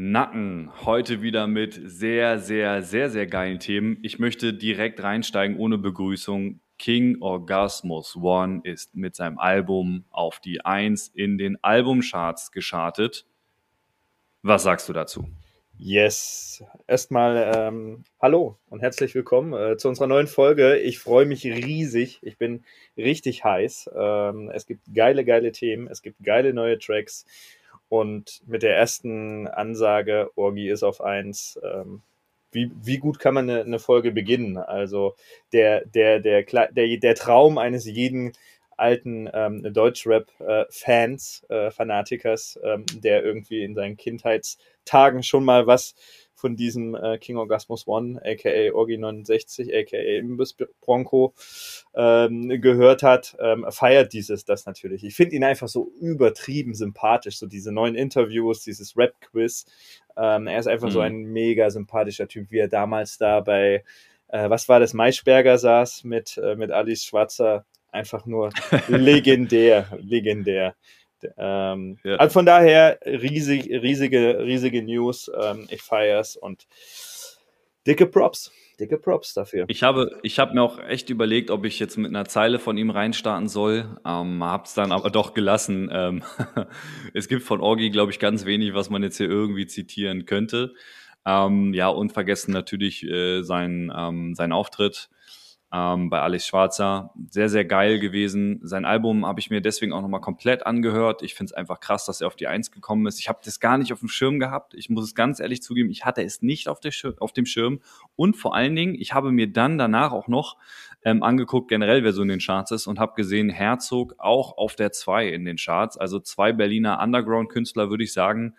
Heute wieder mit sehr, sehr, sehr, sehr geilen Themen. Ich möchte direkt reinsteigen ohne Begrüßung. King Orgasmus One ist mit seinem Album auf die Eins in den Albumcharts geschartet. Was sagst du dazu? Yes, erstmal ähm, hallo und herzlich willkommen äh, zu unserer neuen Folge. Ich freue mich riesig. Ich bin richtig heiß. Ähm, es gibt geile, geile Themen. Es gibt geile neue Tracks. Und mit der ersten Ansage, Orgi ist auf eins, ähm, wie, wie gut kann man eine, eine Folge beginnen? Also der, der, der, der, der Traum eines jeden alten ähm, Deutschrap-Fans, äh, Fanatikers, ähm, der irgendwie in seinen Kindheitstagen schon mal was von diesem äh, King Orgasmus One, aka Orgi 69, aka Imbiss Bronco, ähm, gehört hat, ähm, feiert dieses das natürlich. Ich finde ihn einfach so übertrieben sympathisch, so diese neuen Interviews, dieses Rap-Quiz. Ähm, er ist einfach mhm. so ein mega sympathischer Typ, wie er damals da bei, äh, was war das, Maischberger saß mit, äh, mit Alice Schwarzer. Einfach nur legendär, legendär. Ähm, ja. Also von daher riesig, riesige, riesige News. Ähm, ich feier's und dicke Props. Dicke Props dafür. Ich habe, ich habe mir auch echt überlegt, ob ich jetzt mit einer Zeile von ihm reinstarten soll. Ähm, hab's dann aber doch gelassen. Ähm, es gibt von Orgi, glaube ich, ganz wenig, was man jetzt hier irgendwie zitieren könnte. Ähm, ja, und vergessen natürlich äh, sein, ähm, sein Auftritt ähm, bei Alex Schwarzer. Sehr, sehr geil gewesen. Sein Album habe ich mir deswegen auch nochmal komplett angehört. Ich finde es einfach krass, dass er auf die Eins gekommen ist. Ich habe das gar nicht auf dem Schirm gehabt. Ich muss es ganz ehrlich zugeben, ich hatte es nicht auf, Schir auf dem Schirm. Und vor allen Dingen, ich habe mir dann danach auch noch ähm, angeguckt, generell wer so in den Charts ist und habe gesehen, Herzog auch auf der Zwei in den Charts. Also zwei Berliner Underground-Künstler, würde ich sagen,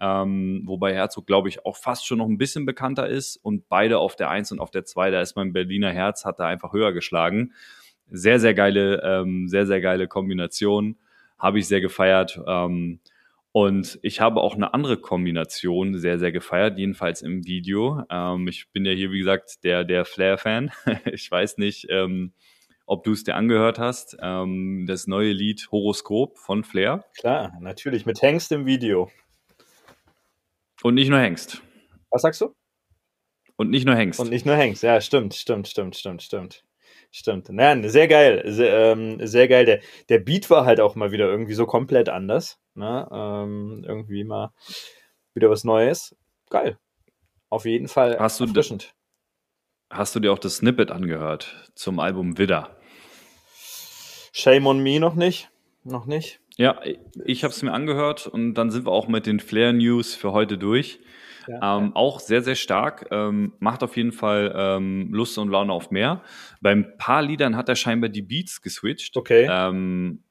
ähm, wobei Herzog, glaube ich, auch fast schon noch ein bisschen bekannter ist und beide auf der 1 und auf der 2, da ist mein Berliner Herz, hat da einfach höher geschlagen. Sehr, sehr geile, ähm, sehr, sehr geile Kombination. Habe ich sehr gefeiert. Ähm, und ich habe auch eine andere Kombination sehr, sehr gefeiert, jedenfalls im Video. Ähm, ich bin ja hier, wie gesagt, der, der Flair-Fan. ich weiß nicht, ähm, ob du es dir angehört hast. Ähm, das neue Lied Horoskop von Flair. Klar, natürlich, mit Hengst im Video. Und nicht nur Hengst. Was sagst du? Und nicht nur Hengst. Und nicht nur Hengst, ja, stimmt, stimmt, stimmt, stimmt, stimmt. Stimmt. Nein, sehr geil. Sehr, ähm, sehr geil. Der, der Beat war halt auch mal wieder irgendwie so komplett anders. Ne? Ähm, irgendwie mal wieder was Neues. Geil. Auf jeden Fall hast du erfrischend. Hast du dir auch das Snippet angehört zum Album Widder? Shame on me noch nicht. Noch nicht. Ja, ich habe es mir angehört und dann sind wir auch mit den Flair News für heute durch. Ja, ähm, ja. Auch sehr, sehr stark. Ähm, macht auf jeden Fall ähm, Lust und Laune auf mehr. Beim paar Liedern hat er scheinbar die Beats geswitcht. Okay. Ähm,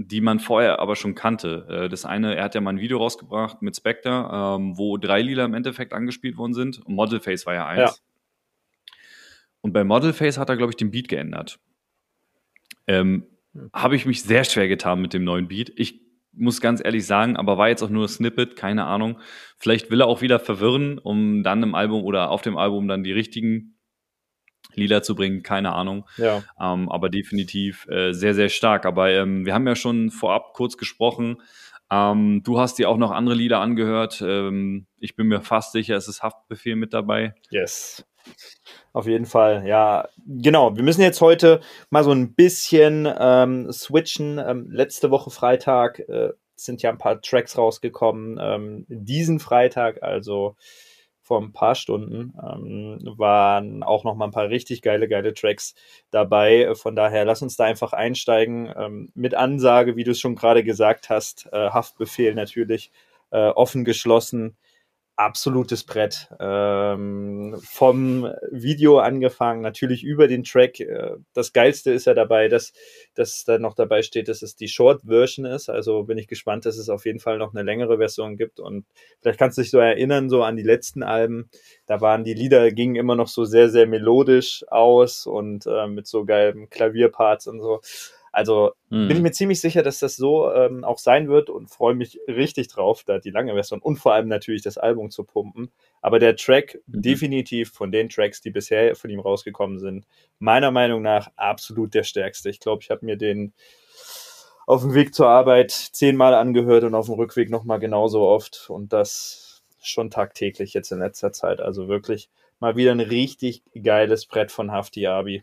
die man vorher aber schon kannte. Äh, das eine, er hat ja mal ein Video rausgebracht mit Spectre, ähm, wo drei Lieder im Endeffekt angespielt worden sind. Und Model Face war ja eins. Ja. Und bei Model Face hat er, glaube ich, den Beat geändert. Ähm, habe ich mich sehr schwer getan mit dem neuen Beat. Ich muss ganz ehrlich sagen, aber war jetzt auch nur ein Snippet, keine Ahnung. Vielleicht will er auch wieder verwirren, um dann im Album oder auf dem Album dann die richtigen Lieder zu bringen, keine Ahnung. Ja. Ähm, aber definitiv äh, sehr, sehr stark. Aber ähm, wir haben ja schon vorab kurz gesprochen. Ähm, du hast dir auch noch andere Lieder angehört. Ähm, ich bin mir fast sicher, es ist Haftbefehl mit dabei. Yes. Auf jeden Fall, ja. Genau, wir müssen jetzt heute mal so ein bisschen ähm, switchen. Ähm, letzte Woche Freitag äh, sind ja ein paar Tracks rausgekommen. Ähm, diesen Freitag, also vor ein paar Stunden, ähm, waren auch noch mal ein paar richtig geile, geile Tracks dabei. Von daher, lass uns da einfach einsteigen. Ähm, mit Ansage, wie du es schon gerade gesagt hast, äh, Haftbefehl natürlich, äh, offen geschlossen absolutes Brett. Ähm, vom Video angefangen, natürlich über den Track. Äh, das Geilste ist ja dabei, dass, dass da noch dabei steht, dass es die Short-Version ist. Also bin ich gespannt, dass es auf jeden Fall noch eine längere Version gibt. Und vielleicht kannst du dich so erinnern, so an die letzten Alben. Da waren die Lieder, gingen immer noch so sehr, sehr melodisch aus und äh, mit so geilen Klavierparts und so. Also hm. bin ich mir ziemlich sicher, dass das so ähm, auch sein wird und freue mich richtig drauf, da die lange Version und vor allem natürlich das Album zu pumpen. Aber der Track mhm. definitiv von den Tracks, die bisher von ihm rausgekommen sind, meiner Meinung nach absolut der stärkste. Ich glaube, ich habe mir den auf dem Weg zur Arbeit zehnmal angehört und auf dem Rückweg nochmal genauso oft und das schon tagtäglich jetzt in letzter Zeit. Also wirklich mal wieder ein richtig geiles Brett von Hafti Abi.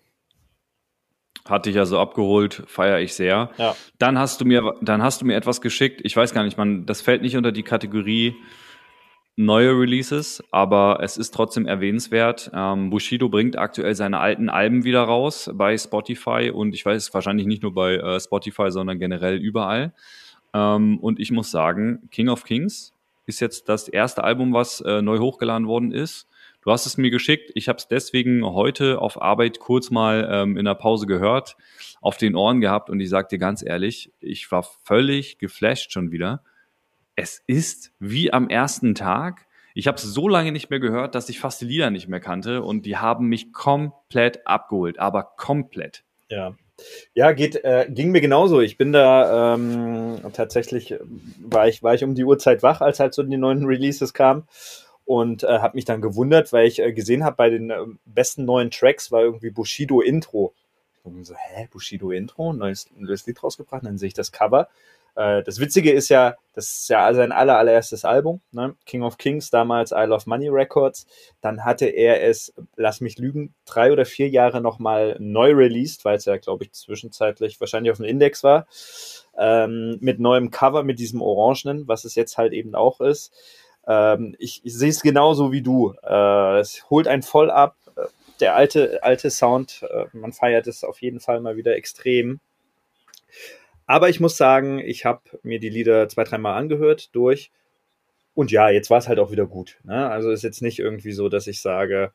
Hatte ich ja so abgeholt, feiere ich sehr. Ja. Dann hast du mir, dann hast du mir etwas geschickt. Ich weiß gar nicht, man, das fällt nicht unter die Kategorie neue Releases, aber es ist trotzdem erwähnenswert. Ähm, Bushido bringt aktuell seine alten Alben wieder raus bei Spotify und ich weiß wahrscheinlich nicht nur bei äh, Spotify, sondern generell überall. Ähm, und ich muss sagen, King of Kings ist jetzt das erste Album, was äh, neu hochgeladen worden ist. Du hast es mir geschickt. Ich habe es deswegen heute auf Arbeit kurz mal ähm, in der Pause gehört, auf den Ohren gehabt und ich sage dir ganz ehrlich, ich war völlig geflasht schon wieder. Es ist wie am ersten Tag. Ich habe es so lange nicht mehr gehört, dass ich fast die Lieder nicht mehr kannte und die haben mich komplett abgeholt, aber komplett. Ja, ja, geht, äh, ging mir genauso. Ich bin da ähm, tatsächlich, war ich, war ich um die Uhrzeit wach, als halt so die neuen Releases kamen und äh, habe mich dann gewundert, weil ich äh, gesehen habe, bei den äh, besten neuen Tracks war irgendwie Bushido Intro. Und so, hä, Bushido Intro, neues, neues Lied rausgebracht, dann sehe ich das Cover. Äh, das Witzige ist ja, das ist ja sein aller, allererstes Album, ne? King of Kings, damals I Love Money Records. Dann hatte er es, lass mich lügen, drei oder vier Jahre nochmal neu released, weil es ja, glaube ich, zwischenzeitlich wahrscheinlich auf dem Index war. Ähm, mit neuem Cover, mit diesem Orangenen, was es jetzt halt eben auch ist. Ähm, ich, ich sehe es genauso wie du. Äh, es holt einen voll ab. Der alte, alte Sound, äh, man feiert es auf jeden Fall mal wieder extrem. Aber ich muss sagen, ich habe mir die Lieder zwei, dreimal angehört durch. Und ja, jetzt war es halt auch wieder gut. Ne? Also ist jetzt nicht irgendwie so, dass ich sage,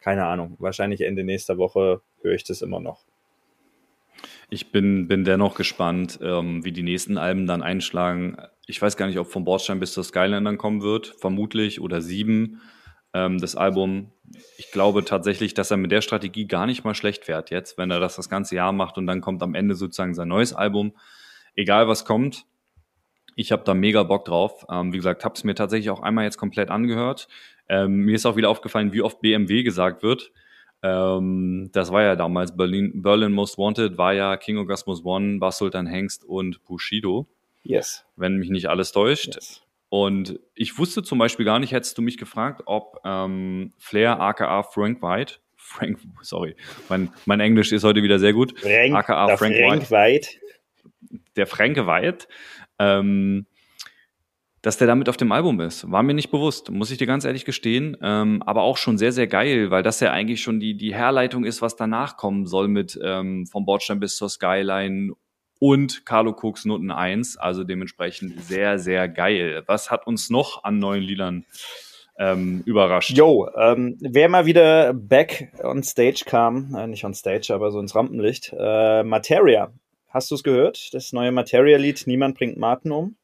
keine Ahnung, wahrscheinlich Ende nächster Woche höre ich das immer noch. Ich bin, bin dennoch gespannt, ähm, wie die nächsten Alben dann einschlagen. Ich weiß gar nicht, ob vom Bordstein bis zur Skyline dann kommen wird, vermutlich, oder sieben. Ähm, das Album, ich glaube tatsächlich, dass er mit der Strategie gar nicht mal schlecht fährt jetzt, wenn er das das ganze Jahr macht und dann kommt am Ende sozusagen sein neues Album. Egal was kommt, ich habe da mega Bock drauf. Ähm, wie gesagt, habe es mir tatsächlich auch einmal jetzt komplett angehört. Ähm, mir ist auch wieder aufgefallen, wie oft BMW gesagt wird. Ähm, das war ja damals Berlin, Berlin Most Wanted, war ja King Orgasmus One, Bas Sultan Hengst und Bushido. Yes. Wenn mich nicht alles täuscht. Yes. Und ich wusste zum Beispiel gar nicht, hättest du mich gefragt, ob ähm, Flair aka Frank White, Frank, sorry, mein, mein Englisch ist heute wieder sehr gut, Frank, aka Frank, Frank White, White, der Franke White, ähm, dass der damit auf dem Album ist. War mir nicht bewusst, muss ich dir ganz ehrlich gestehen. Ähm, aber auch schon sehr, sehr geil, weil das ja eigentlich schon die, die Herleitung ist, was danach kommen soll mit ähm, vom Bordstein bis zur Skyline und Carlo Cooks Noten 1. Also dementsprechend sehr, sehr geil. Was hat uns noch an neuen Liedern ähm, überrascht? Jo, ähm, wer mal wieder back on stage kam, äh, nicht on stage, aber so ins Rampenlicht, äh, Materia. Hast du es gehört? Das neue Materia-Lied Niemand bringt Martin um.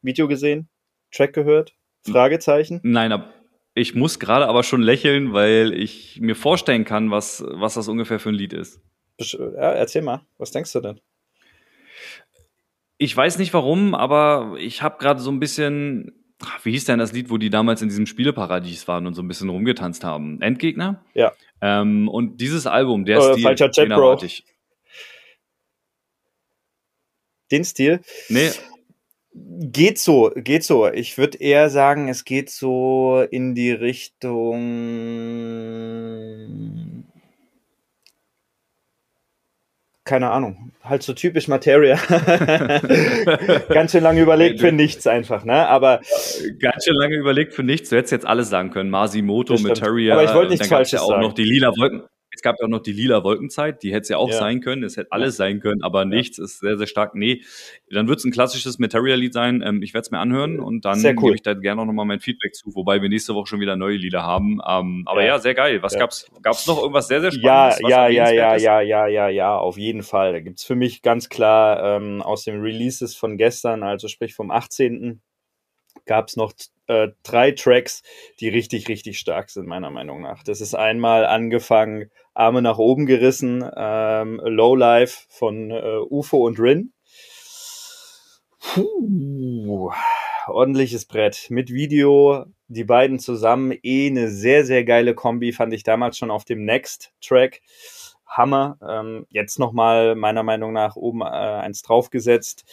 Video gesehen? Track gehört? Fragezeichen? Nein, aber ich muss gerade aber schon lächeln, weil ich mir vorstellen kann, was, was das ungefähr für ein Lied ist. Ja, erzähl mal, was denkst du denn? Ich weiß nicht warum, aber ich habe gerade so ein bisschen, wie hieß denn das Lied, wo die damals in diesem Spieleparadies waren und so ein bisschen rumgetanzt haben? Endgegner? Ja. Ähm, und dieses Album, der äh, Stil, falscher Chat, den Bro. Ich. Den Stil? Nee, Geht so, geht so. Ich würde eher sagen, es geht so in die Richtung. Keine Ahnung, halt so typisch Materia. Ganz schön lange überlegt für nichts einfach, ne? Aber ganz schön lange überlegt für nichts. Du hättest jetzt alles sagen können. Masimoto, Materia. Aber ich wollte nichts Falsches ja auch sagen. noch die lila Wolken. Es gab ja auch noch die lila Wolkenzeit, die hätte es ja auch Ja. sein können, es hätte alles sein können, aber nichts ist sehr, sehr stark. Nee, dann wird es ein klassisches Material-Lied sein. Ähm, ich werde es mir anhören und dann cool. gebe ich da gerne auch nochmal mein Feedback zu, wobei wir nächste Woche schon wieder neue Lieder haben. Ähm, aber ja. Ja. sehr geil. Was Ja. gab's? Gab's noch irgendwas sehr, sehr Ja, Spannendes? ja, ja, ja, ist? ja, ja, ja, ja, auf jeden Fall. Da gibt's für mich ganz klar ähm, aus den Releases von gestern, also sprich vom 18. gab's noch äh, drei Tracks, die richtig, richtig stark sind, meiner Meinung nach. Das ist einmal angefangen, Arme nach oben gerissen, ähm, Low Life von äh, UFO und Rin. Puh, ordentliches Brett mit Video. Die beiden zusammen eh eine sehr, sehr geile Kombi, fand ich damals schon auf dem Next-Track. Hammer. Ähm, jetzt nochmal meiner Meinung nach oben äh, eins draufgesetzt.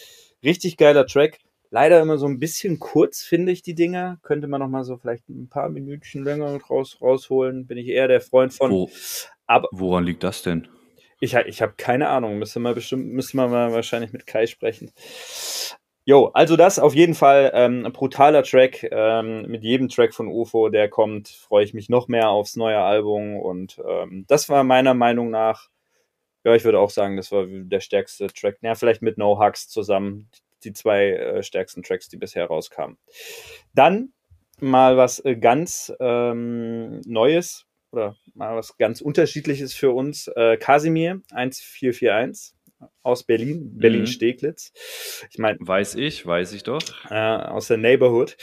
Richtig geiler Track. Leider immer so ein bisschen kurz, finde ich, die Dinger. Könnte man nochmal so vielleicht ein paar Minütchen länger raus, rausholen. Bin ich eher der Freund von. Wo, Aber woran liegt das denn? ich, ich habe keine Ahnung. Müsste man bestimmt, müsste man mal wahrscheinlich mit Kai sprechen. Jo, also das auf jeden Fall ähm, ein brutaler Track. Ähm, mit jedem Track von UFO, der kommt, freue ich mich noch mehr aufs neue Album. Und ähm, das war meiner Meinung nach, ja, ich würde auch sagen, das war der stärkste Track. Ja, vielleicht mit No Hugs zusammen. Die zwei äh, stärksten Tracks, die bisher rauskamen. Dann mal was äh, ganz ähm, Neues oder mal was ganz Unterschiedliches für uns. Äh, Kasimir 1441 aus Berlin, Berlin-Steglitz. Ich meine, Weiß ich, weiß ich doch. äh, aus der Neighborhood.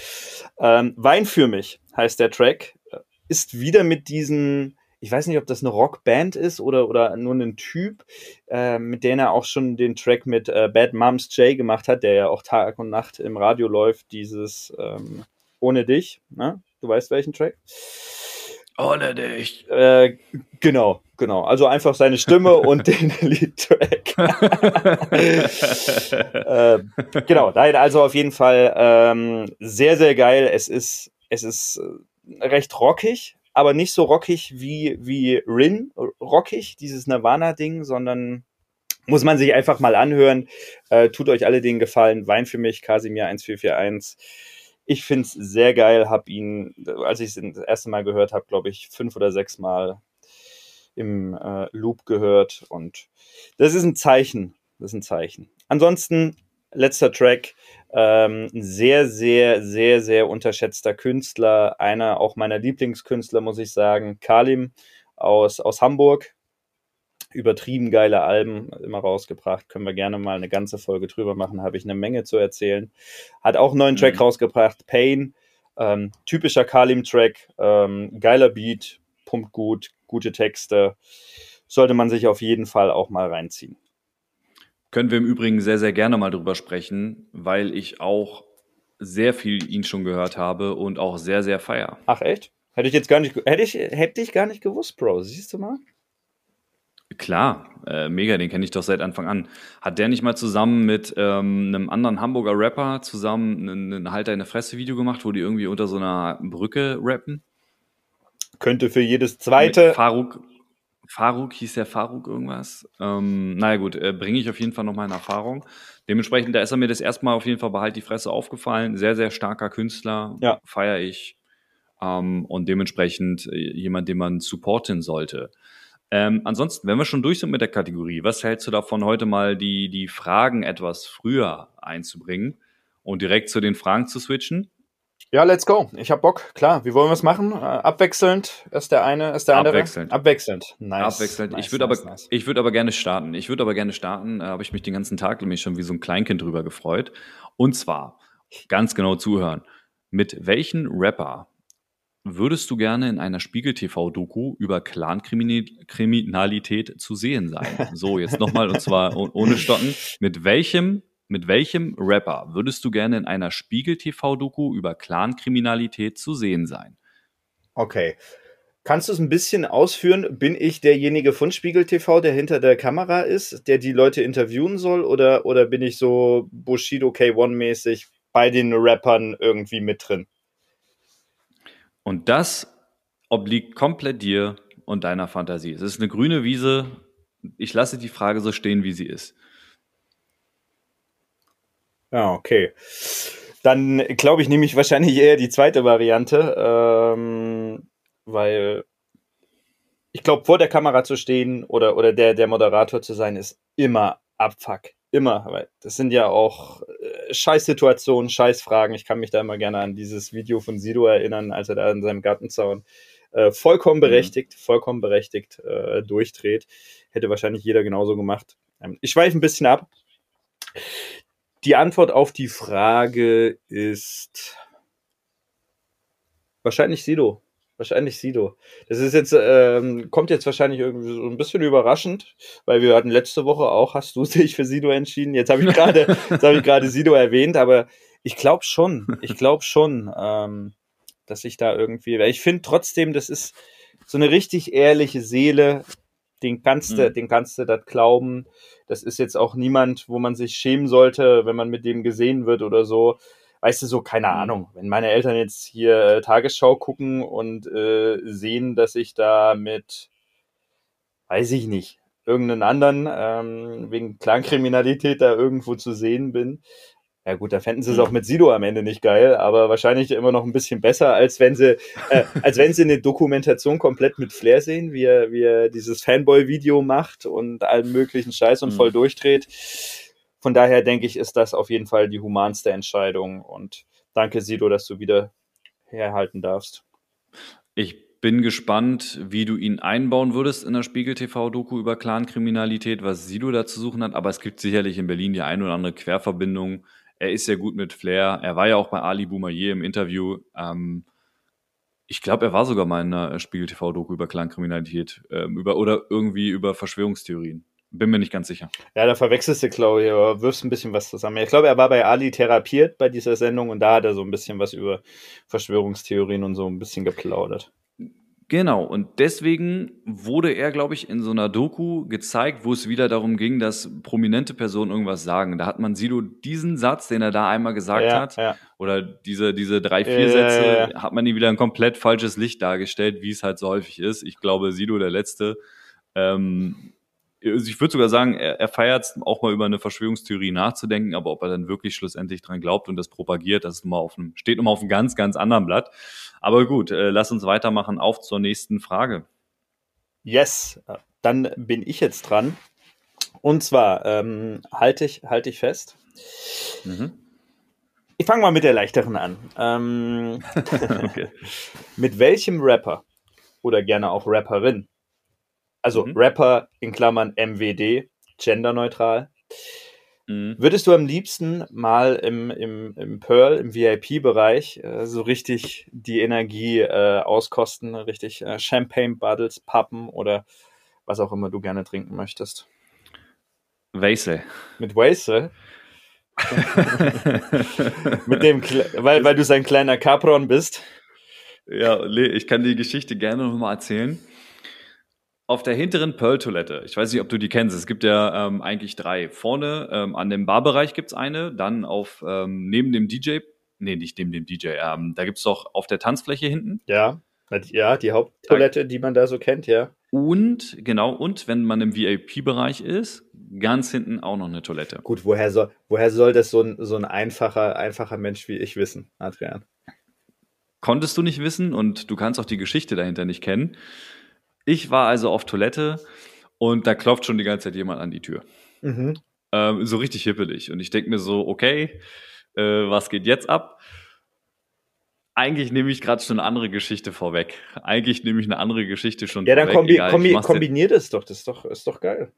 Ähm, Wein für mich heißt der Track. Äh, Ist wieder mit diesen, ich weiß nicht, ob das eine Rockband ist oder, oder nur ein Typ, äh, mit dem er auch schon den Track mit äh, Bad Moms Jay gemacht hat, der ja auch Tag und Nacht im Radio läuft, dieses ähm, Ohne dich. Ne? Du weißt welchen Track? Ohne dich. Äh, genau, genau. Also einfach seine Stimme und den Lead-Track. äh, genau, nein, also auf jeden Fall ähm, sehr, sehr geil. Es ist, es ist äh, recht rockig, aber nicht so rockig wie, wie Rin rockig, dieses Nirvana-Ding, sondern muss man sich einfach mal anhören. Äh, tut euch alle den Gefallen. Wein für mich, Kasimir 1441. Ich finde es sehr geil, habe ihn, als ich es das erste Mal gehört habe, glaube ich, fünf oder sechs Mal im äh, Loop gehört. Und das ist ein Zeichen. Das ist ein Zeichen. Ansonsten, letzter Track, ähm, ein sehr, sehr, sehr, sehr unterschätzter Künstler. Einer auch meiner Lieblingskünstler, muss ich sagen. Kalim aus, aus Hamburg. Übertrieben geile Alben immer rausgebracht. Können wir gerne mal eine ganze Folge drüber machen. Habe ich eine Menge zu erzählen. Hat auch einen neuen Track Mhm. rausgebracht. Pain. Ähm, typischer Kalim-Track. Ähm, geiler Beat. Pumpt gut. Gute Texte. Sollte man sich auf jeden Fall auch mal reinziehen. Können wir im Übrigen sehr, sehr gerne mal drüber sprechen, weil ich auch sehr viel ihn schon gehört habe und auch sehr, sehr feier. Ach echt? Hätte ich jetzt gar nicht, hätte ich, hätte ich gar nicht gewusst, Bro. Siehst du mal? Klar, äh, mega, den kenne ich doch seit Anfang an. Hat der nicht mal zusammen mit ähm, einem anderen Hamburger Rapper zusammen ein, ein Halt deine Fresse-Video gemacht, wo die irgendwie unter so einer Brücke rappen? Könnte für jedes Mit zweite. Faruk, Faruk hieß der Faruk irgendwas. Ähm, naja gut, äh, bringe ich auf jeden Fall noch mal in Erfahrung. Dementsprechend, da ist er mir das erste Mal auf jeden Fall behalt die Fresse aufgefallen. Sehr, sehr starker Künstler, Ja. feiere ich. Ähm, und dementsprechend äh, jemand, den man supporten sollte. Ähm, ansonsten, wenn wir schon durch sind mit der Kategorie, was hältst du davon, heute mal die, die Fragen etwas früher einzubringen und direkt zu den Fragen zu switchen? Ja, let's go. Ich hab Bock. Klar. Wie wollen wir es machen? Äh, abwechselnd. Ist der eine, ist der andere? Abwechselnd. Abwechselnd. Nice. Abwechselnd. Nice, ich würde nice, aber, nice. ich würde aber gerne starten. Ich würde aber gerne starten. Da habe ich mich den ganzen Tag nämlich schon wie so ein Kleinkind drüber gefreut. Und zwar ganz genau zuhören. Mit welchen Rapper würdest du gerne in einer Spiegel-TV-Doku über Clan-Kriminalität zu sehen sein? So, jetzt nochmal und zwar oh- ohne Stocken. Mit welchem, mit welchem Rapper würdest du gerne in einer Spiegel-TV-Doku über Clan-Kriminalität zu sehen sein? Okay. Kannst du es ein bisschen ausführen? Bin ich derjenige von Spiegel TV, der hinter der Kamera ist, der die Leute interviewen soll? Oder, oder bin ich so Bushido K1-mäßig bei den Rappern irgendwie mit drin? Und das obliegt komplett dir und deiner Fantasie. Es ist eine grüne Wiese. Ich lasse die Frage so stehen, wie sie ist. Ja, okay. Dann glaube ich, nehme ich wahrscheinlich eher die zweite Variante, ähm, weil ich glaube, vor der Kamera zu stehen oder, oder der, der Moderator zu sein, ist immer Abfuck. Immer. Weil das sind ja auch äh, Scheißsituationen, Scheißfragen. Ich kann mich da immer gerne an dieses Video von Sido erinnern, als er da in seinem Gartenzaun äh, vollkommen mhm. berechtigt, mhm. vollkommen berechtigt äh, durchdreht. Hätte wahrscheinlich jeder genauso gemacht. Ähm, ich schweife ein bisschen ab. Die Antwort auf die Frage ist wahrscheinlich Sido. Wahrscheinlich Sido. Das ist jetzt, ähm, kommt jetzt wahrscheinlich irgendwie so ein bisschen überraschend, weil wir hatten letzte Woche auch, hast du dich für Sido entschieden. Jetzt habe ich gerade, jetzt habe ich gerade Sido erwähnt, aber ich glaube schon, ich glaube schon, ähm, dass ich da irgendwie, weil ich finde trotzdem, das ist so eine richtig ehrliche Seele, den kannst du, mhm. den kannst du das glauben. Das ist jetzt auch niemand, wo man sich schämen sollte, wenn man mit dem gesehen wird oder so weißt du, so, keine mhm. Ahnung, wenn meine Eltern jetzt hier äh, Tagesschau gucken und äh, sehen, dass ich da mit, weiß ich nicht, irgendeinen anderen ähm, wegen Clankriminalität da irgendwo zu sehen bin. Ja gut, da fänden sie es auch mhm. mit Sido am Ende nicht geil, aber wahrscheinlich immer noch ein bisschen besser, als wenn sie, äh, als wenn sie eine Dokumentation komplett mit Flair sehen, wie er, wie er dieses Fanboy-Video macht und allen möglichen Scheiß und mhm. voll durchdreht von daher denke ich, ist das auf jeden Fall die humanste Entscheidung. Und danke, Sido, dass du wieder herhalten darfst. Ich bin gespannt, wie du ihn einbauen würdest in der Spiegel TV-Doku über Clankriminalität, was Sido da zu suchen hat. Aber es gibt sicherlich in Berlin die ein oder andere Querverbindung. Er ist ja gut mit Flair. Er war ja auch bei Ali Boumaier im Interview. Ähm, ich glaube, er war sogar mal in einer Spiegel TV-Doku über Clankriminalität ähm, über, oder irgendwie über Verschwörungstheorien. Bin mir nicht ganz sicher. Ja, da verwechselst du, glaube ich, aber wirfst ein bisschen was zusammen. Ich glaube, er war bei Ali therapiert bei dieser Sendung und da hat er so ein bisschen was über Verschwörungstheorien und so ein bisschen geplaudert. Genau, und deswegen wurde er, glaube ich, in so einer Doku gezeigt, wo es wieder darum ging, dass prominente Personen irgendwas sagen. Da hat man Sido diesen Satz, den er da einmal gesagt ja, hat, ja. oder diese, diese drei, vier Sätze, ja, hat man ihn wieder ein komplett falsches Licht dargestellt, wie es halt so häufig ist. Ich glaube, Sido, der Letzte, ähm, also ich würde sogar sagen, er, er feiert es auch mal über eine Verschwörungstheorie nachzudenken, aber ob er dann wirklich schlussendlich dran glaubt und das propagiert, das ist mal auf einem, steht nochmal auf einem ganz, ganz anderen Blatt. Aber gut, äh, lass uns weitermachen. Auf zur nächsten Frage. Yes, dann bin ich jetzt dran. Und zwar ähm, halte ich, halte ich fest. Mhm. Ich fange mal mit der leichteren an. Ähm, okay. mit welchem Rapper oder gerne auch Rapperin also mhm. Rapper in Klammern MWD, genderneutral. Mhm. Würdest du am liebsten mal im, im, im Pearl, im VIP-Bereich, äh, so richtig die Energie äh, auskosten, richtig äh, Champagne Buddles, Pappen oder was auch immer du gerne trinken möchtest? Weisse. Mit Weisse? Mit dem, weil, weil du sein kleiner Capron bist. Ja, ich kann die Geschichte gerne nochmal erzählen auf der hinteren Pearl-Toilette, ich weiß nicht, ob du die kennst, es gibt ja ähm, eigentlich drei. Vorne ähm, an dem Barbereich gibt's eine, dann auf ähm, neben dem DJ, nee, nicht neben dem DJ, ähm, da gibt's doch auf der Tanzfläche hinten. Ja, ja, die Haupttoilette, die man da so kennt, ja. Und, genau, und wenn man im VIP-Bereich ist, ganz hinten auch noch eine Toilette. Gut, woher soll, woher soll das so ein, so ein einfacher, einfacher Mensch wie ich wissen, Adrian? Konntest du nicht wissen und du kannst auch die Geschichte dahinter nicht kennen. Ich war also auf Toilette und da klopft schon die ganze Zeit jemand an die Tür. Mhm. Ähm, so richtig hippelig. Und ich denke mir so, okay, äh, was geht jetzt ab? Eigentlich nehme ich gerade schon eine andere Geschichte vorweg. Eigentlich nehme ich eine andere Geschichte schon ja, vorweg. Ja, dann kombi Egal, kombi kombiniert es doch. Das ist doch, ist doch geil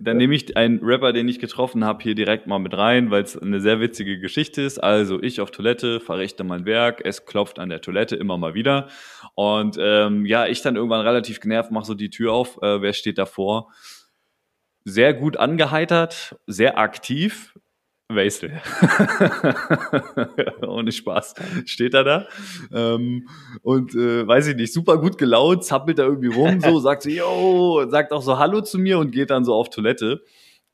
dann nehme ich einen Rapper, den ich getroffen habe, hier direkt mal mit rein, weil es eine sehr witzige Geschichte ist. Also ich auf Toilette, verrichte mein Werk, es klopft an der Toilette immer mal wieder. Und ähm, ja, ich dann irgendwann relativ genervt, mache so die Tür auf, äh, wer steht davor? Sehr gut angeheitert, sehr aktiv, Wastel. Ohne Spaß. Steht er da. Ähm, und äh, weiß ich nicht, super gut gelaunt, zappelt da irgendwie rum, so, sagt so, yo, sagt auch so Hallo zu mir und geht dann so auf Toilette.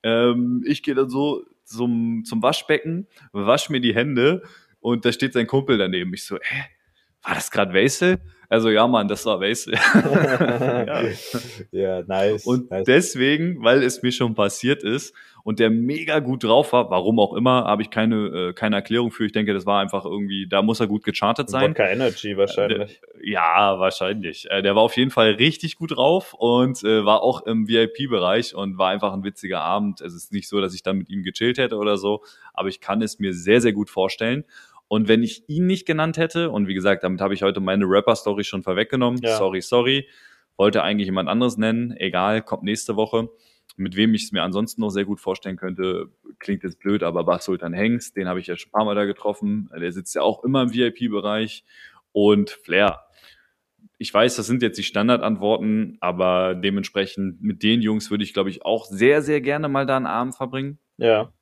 Ähm, ich gehe dann so zum, zum Waschbecken, wasch mir die Hände und da steht sein Kumpel daneben. Ich so, hä, war das gerade Wastel? Also ja, Mann, das war Wastel. ja. ja, nice. Und nice. deswegen, weil es mir schon passiert ist, und der mega gut drauf war, warum auch immer, habe ich keine, äh, keine Erklärung für. Ich denke, das war einfach irgendwie, da muss er gut gechartet sein. Vodka Energy wahrscheinlich. Äh, Ja, wahrscheinlich. Äh, der war auf jeden Fall richtig gut drauf und äh, war auch im VIP-Bereich und war einfach ein witziger Abend. Es ist nicht so, dass ich dann mit ihm gechillt hätte oder so, aber ich kann es mir sehr, sehr gut vorstellen. Und wenn ich ihn nicht genannt hätte, und wie gesagt, damit habe ich heute meine Rapper-Story schon vorweggenommen, ja. sorry, sorry, wollte eigentlich jemand anderes nennen, egal, kommt nächste Woche. Mit wem ich es mir ansonsten noch sehr gut vorstellen könnte, klingt jetzt blöd, aber Bach Sultan Hengst, den habe ich ja schon ein paar Mal da getroffen. Der sitzt ja auch immer im VIP-Bereich. Und Flair. Ich weiß, das sind jetzt die Standardantworten, aber dementsprechend mit den Jungs würde ich, glaube ich, auch sehr, sehr gerne mal da einen Abend verbringen. Ja.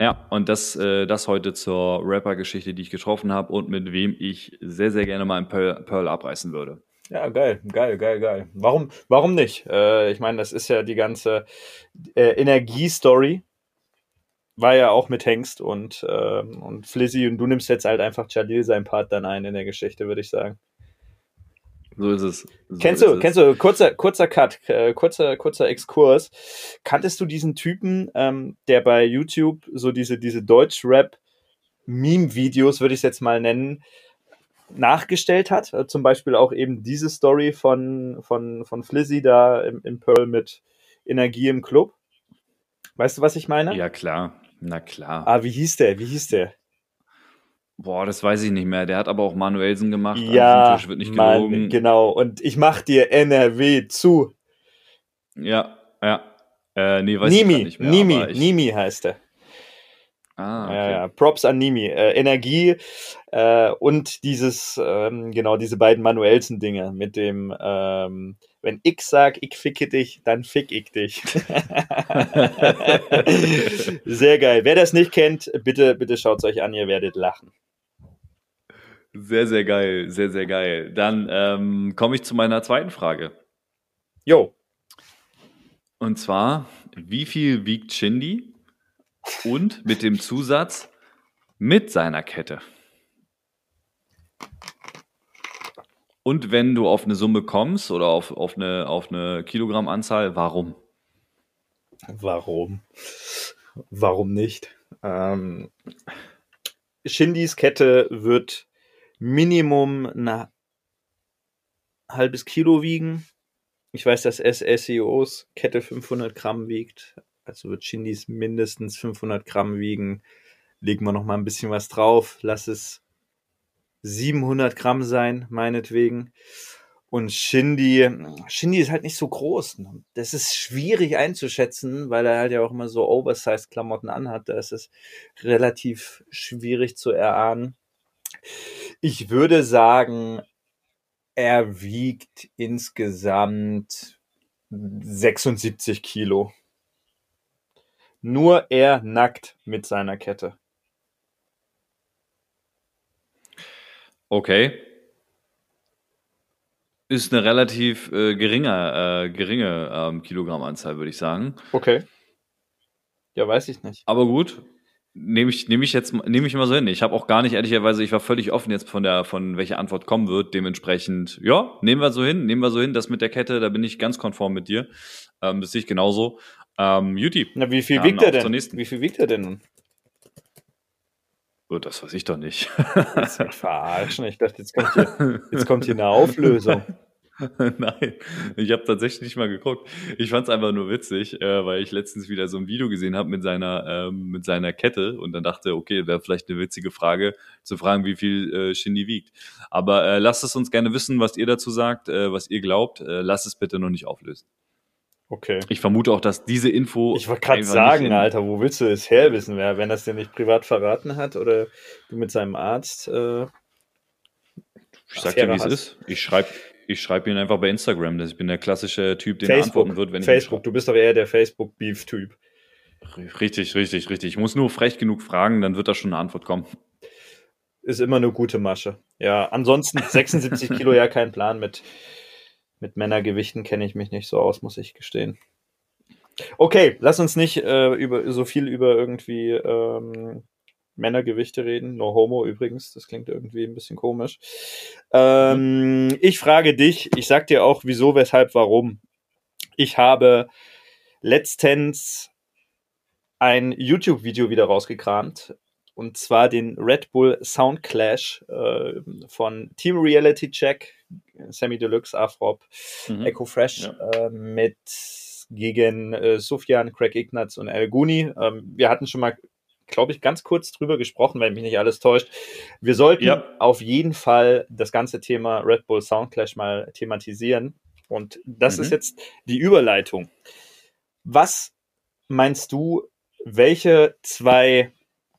Ja, und das, äh, das heute zur Rapper-Geschichte, die ich getroffen habe und mit wem ich sehr, sehr gerne mal ein Pearl, Pearl abreißen würde. Ja, geil, geil, geil, geil. Warum, warum nicht? Äh, ich meine, das ist ja die ganze äh, Energie-Story. War ja auch mit Hengst und, ähm, und Flizzy und du nimmst jetzt halt einfach Jalil seinen Part dann ein in der Geschichte, würde ich sagen. So ist es. So kennst du, es. kennst du, kurzer, kurzer Cut, äh, kurzer, kurzer Exkurs. Kanntest du diesen Typen, ähm, der bei YouTube so diese, diese Deutsch-Rap-Meme-Videos, würde ich es jetzt mal nennen, nachgestellt hat? Äh, zum Beispiel auch eben diese Story von, von, von Flizzy da im, im Pearl mit Energie im Club. Weißt du, was ich meine? Ja, klar. Na klar. Ah, wie hieß der? Wie hieß der? Boah, das weiß ich nicht mehr. Der hat aber auch Manuelsen gemacht. Ja, also wird nicht Mann, genau. Und ich mach dir NRW zu. Ja, ja. Äh, nee, weiß Nimi, ich nicht mehr. Nimi, ich... Nimi heißt er. Ah, okay. ja, ja. Props an Nimi. Äh, Energie äh, und dieses, ähm, genau, diese beiden Manuelsen-Dinge mit dem, ähm, wenn ich sag, ich ficke dich, dann fick ich dich. Sehr geil. Wer das nicht kennt, bitte, bitte schaut es euch an, ihr werdet lachen. Sehr, sehr geil, sehr, sehr geil. Dann ähm, komme ich zu meiner zweiten Frage. Jo. Und zwar, wie viel wiegt Shindy? Und mit dem Zusatz mit seiner Kette. Und wenn du auf eine Summe kommst oder auf, auf, eine, auf eine Kilogrammanzahl, warum? Warum? Warum nicht? Ähm, Shindys Kette wird Minimum ein halbes Kilo wiegen. Ich weiß, dass SSEOs Kette 500 Gramm wiegt. Also wird Shindys mindestens 500 Gramm wiegen. Legen wir noch mal ein bisschen was drauf. Lass es 700 Gramm sein, meinetwegen. Und Shindy, Shindy ist halt nicht so groß. Das ist schwierig einzuschätzen, weil er halt ja auch immer so Oversized Klamotten anhat. Da ist es relativ schwierig zu erahnen. Ich würde sagen, er wiegt insgesamt 76 Kilo. Nur er nackt mit seiner Kette. Okay. Ist eine relativ äh, geringe, äh, geringe ähm, Kilogrammanzahl, würde ich sagen. Okay. Ja, weiß ich nicht. Aber gut, Nehme ich, nehme ich jetzt, nehme ich mal so hin. Ich habe auch gar nicht, ehrlicherweise, ich war völlig offen jetzt von der, von welcher Antwort kommen wird. Dementsprechend, ja, nehmen wir so hin, nehmen wir so hin. Das mit der Kette, da bin ich ganz konform mit dir. Ähm, das sehe ich genauso. Ähm, Juti. Na, wie viel wiegt er denn? Wie viel wiegt er denn nun? Oh, das weiß ich doch nicht. Das ist verarschen. Ich dachte, jetzt kommt hier, jetzt kommt hier eine Auflösung. Nein, ich habe tatsächlich nicht mal geguckt. Ich fand es einfach nur witzig, äh, weil ich letztens wieder so ein Video gesehen habe mit seiner ähm, mit seiner Kette und dann dachte, okay, wäre vielleicht eine witzige Frage zu fragen, wie viel äh, Shindy wiegt. Aber äh, lasst es uns gerne wissen, was ihr dazu sagt, äh, was ihr glaubt. Äh, lasst es bitte noch nicht auflösen. Okay. Ich vermute auch, dass diese Info. Ich wollte gerade sagen, Alter, wo willst du es her wissen, wer, wenn das dir nicht privat verraten hat oder du mit seinem Arzt. Äh, ich sag dir, wie es ist. Ich schreibe ich schreibe ihn einfach bei Instagram. Ich bin der klassische Typ, den Facebook, er antworten wird, wenn ich Facebook, du bist doch eher der Facebook-Beef-Typ. Richtig, richtig, richtig. Ich muss nur frech genug fragen, dann wird da schon eine Antwort kommen. Ist immer eine gute Masche. Ja, ansonsten 76 Kilo ja kein Plan mit, mit Männergewichten kenne ich mich nicht so aus, muss ich gestehen. Okay, lass uns nicht äh, über so viel über irgendwie ähm, Männergewichte reden. No homo übrigens, das klingt irgendwie ein bisschen komisch. Ähm, ich frage dich, ich sag dir auch wieso, weshalb, warum. Ich habe letztens ein YouTube-Video wieder rausgekramt und zwar den Red Bull Sound Clash äh, von Team Reality Check, Sammy Deluxe, Afrop, mhm. Echo Fresh ja. äh, mit gegen äh, Sufjan, Craig Ignatz und El Guni. Ähm, wir hatten schon mal glaube ich, ganz kurz drüber gesprochen, wenn mich nicht alles täuscht. Wir sollten ja. auf jeden Fall das ganze Thema Red Bull Soundclash mal thematisieren. Und das mhm. ist jetzt die Überleitung. Was meinst du, welche zwei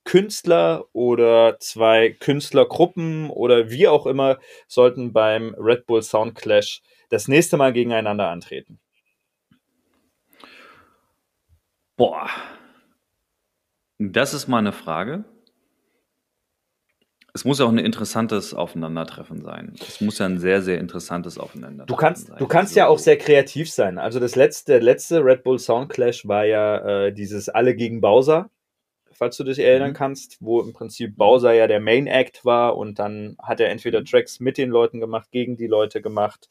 Künstler oder zwei Künstlergruppen oder wie auch immer sollten beim Red Bull Sound Clash das nächste Mal gegeneinander antreten? Boah, das ist mal eine Frage. Es muss ja auch ein interessantes Aufeinandertreffen sein. Es muss ja ein sehr, sehr interessantes Aufeinandertreffen du kannst, sein. Du kannst also, ja auch sehr kreativ sein. Also das letzte, letzte Red Bull Sound Clash war ja äh, dieses Alle gegen Bowser falls du dich erinnern mhm. kannst, wo im Prinzip Bowser ja der Main Act war und dann hat er entweder mhm. Tracks mit den Leuten gemacht, gegen die Leute gemacht.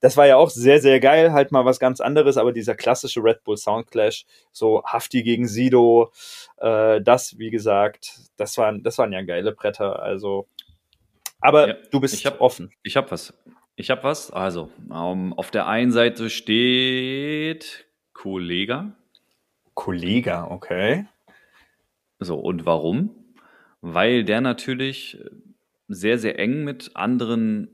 Das war ja auch sehr, sehr geil, halt mal was ganz anderes, aber dieser klassische Red Bull Sound Clash, so Hafti gegen Sido, äh, das, wie gesagt, das waren, das waren ja geile Bretter, also. Aber ja, du bist ich hab, offen. Ich hab was. Ich hab was. Also, um, auf der einen Seite steht Kollega. Kollega, okay. So, und warum? Weil der natürlich sehr, sehr eng mit anderen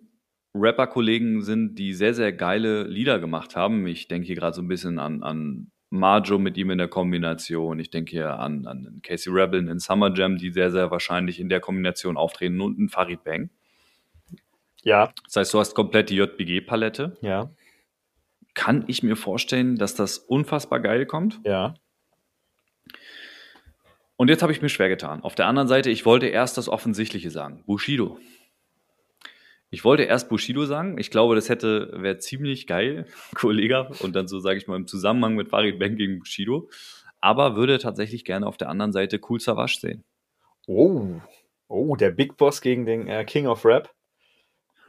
Rapper-Kollegen sind, die sehr, sehr geile Lieder gemacht haben. Ich denke hier gerade so ein bisschen an, an Marjo mit ihm in der Kombination. Ich denke hier an, an Casey Rebel in Summer Jam, die sehr, sehr wahrscheinlich in der Kombination auftreten und einen Farid Bang. Ja. Das heißt, du hast komplett die JBG-Palette. Ja. Kann ich mir vorstellen, dass das unfassbar geil kommt. Ja. Und jetzt habe ich mir schwer getan. Auf der anderen Seite, ich wollte erst das Offensichtliche sagen. Bushido. Ich wollte erst Bushido sagen. Ich glaube, das hätte, wäre ziemlich geil, Kollege. Und dann so, sage ich mal, im Zusammenhang mit Farid Bang gegen Bushido. Aber würde tatsächlich gerne auf der anderen Seite Cool Savage sehen. Oh. Oh, der Big Boss gegen den äh, King of Rap.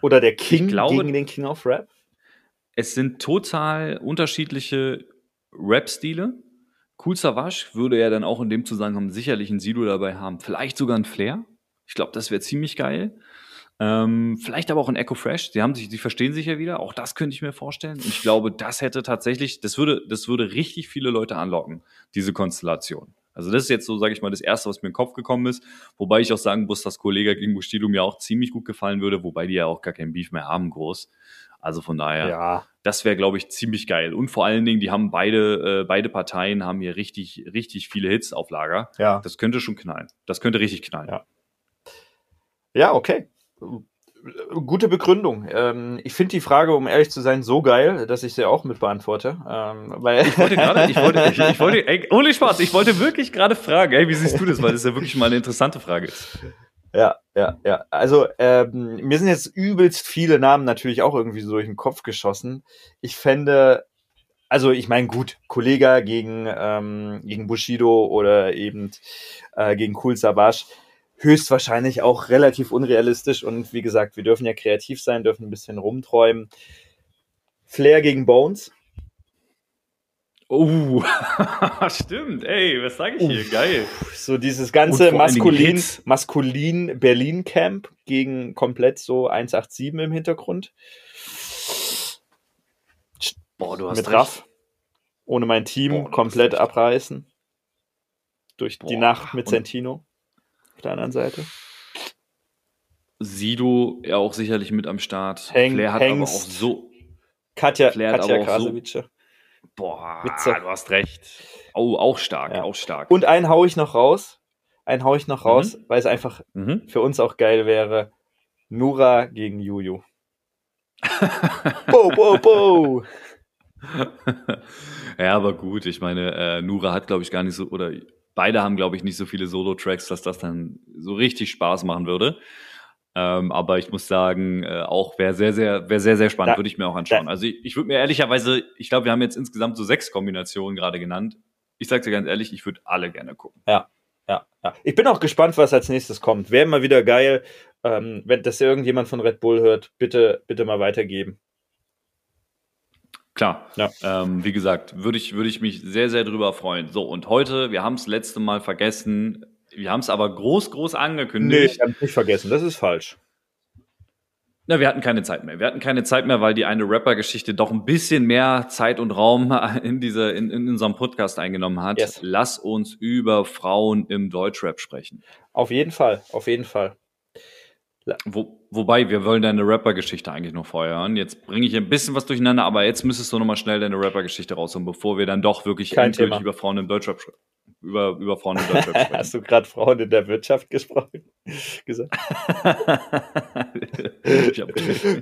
Oder der King glaube, gegen den King of Rap. Es sind total unterschiedliche Rap-Stile. Cool Savage würde ja dann auch in dem Zusammenhang sicherlich ein Sido dabei haben. Vielleicht sogar ein Flair. Ich glaube, das wäre ziemlich geil. Ähm, vielleicht aber auch ein Echo Fresh. Sie haben sich, sie verstehen sich ja wieder. Auch das könnte ich mir vorstellen. Und ich glaube, das hätte tatsächlich, das würde, das würde richtig viele Leute anlocken, diese Konstellation. Also das ist jetzt so, sage ich mal, das erste, was mir in den Kopf gekommen ist. Wobei ich auch sagen muss, dass Kollege gegen Bushido mir auch ziemlich gut gefallen würde, wobei die ja auch gar kein Beef mehr haben, groß. Also von daher, ja. Das wäre, glaube ich, ziemlich geil. Und vor allen Dingen, die haben beide, äh, beide Parteien haben hier richtig, richtig viele Hits auf Lager. Ja. Das könnte schon knallen. Das könnte richtig knallen. Ja, ja okay. Gute Begründung. Ähm, ich finde die Frage, um ehrlich zu sein, so geil, dass ich sie auch mit beantworte. Ähm, weil ich wollte gerade, ich wollte, ich, ich wollte, ey, ohne Spaß, ich wollte wirklich gerade fragen, ey, wie siehst du das? Weil das ja wirklich mal eine interessante Frage ist. Ja, ja, ja. Also ähm, mir sind jetzt übelst viele Namen natürlich auch irgendwie so durch den Kopf geschossen. Ich fände, also ich meine, gut, Kollega gegen, ähm, gegen Bushido oder eben äh, gegen Cool Savage, höchstwahrscheinlich auch relativ unrealistisch. Und wie gesagt, wir dürfen ja kreativ sein, dürfen ein bisschen rumträumen. Flair gegen Bones. Oh, stimmt, ey, was sage ich hier? Uff. Geil. So dieses ganze maskulin, maskulin Berlin Camp gegen komplett so 187 im Hintergrund. Boah, du hast Mit Raff. Ohne mein Team Boah, komplett abreißen. Durch Boah. die Nacht mit Sentino. Auf der anderen Seite. Sido ja auch sicherlich mit am Start. Heng, Flair hat Hengst. aber auch so. Katja, Flair Katja Krasowitsche. So, Boah, Witze. du hast recht. Oh, auch stark, ja. auch stark. Und einen hau ich noch raus. Einen hau ich noch mhm. raus, weil es einfach mhm. für uns auch geil wäre. Nura gegen Juju. bo, bo, bo. ja, aber gut, ich meine, äh, Nura hat, glaube ich, gar nicht so, oder beide haben, glaube ich, nicht so viele Solo-Tracks, dass das dann so richtig Spaß machen würde. Ähm, aber ich muss sagen, äh, auch wäre sehr, sehr, wäre sehr, sehr spannend, würde ich mir auch anschauen. Da, also ich, ich würde mir ehrlicherweise, ich glaube, wir haben jetzt insgesamt so sechs Kombinationen gerade genannt. Ich sage dir ganz ehrlich, ich würde alle gerne gucken. Ja, ja, ja. Ich bin auch gespannt, was als nächstes kommt. Wäre immer wieder geil, ähm, wenn das irgendjemand von Red Bull hört, bitte, bitte mal weitergeben. Klar, ja. Ähm, wie gesagt, würde ich, würde ich mich sehr, sehr drüber freuen. So, und heute, wir haben es letzte Mal vergessen, Wir haben es aber groß, groß Nee, angekündigt. ich habe nicht vergessen. Das ist falsch. Na, wir hatten keine Zeit mehr. Wir hatten keine Zeit mehr, weil die eine Rapper-Geschichte doch ein bisschen mehr Zeit und Raum in, diese, in, in unserem Podcast eingenommen hat. Yes. Lass uns über Frauen im Deutschrap sprechen. Auf jeden Fall, auf jeden Fall. Wo, wobei, wir wollen deine Rapper-Geschichte eigentlich noch hören. Jetzt bringe ich ein bisschen was durcheinander, aber jetzt müsstest du nochmal schnell deine Rapper-Geschichte rausholen, bevor wir dann doch wirklich Kein endgültig Thema. über Frauen im Deutschrap sch- über, über Frauen im Deutschrap sprechen. Hast du gerade Frauen in der Wirtschaft gesprochen? gesagt?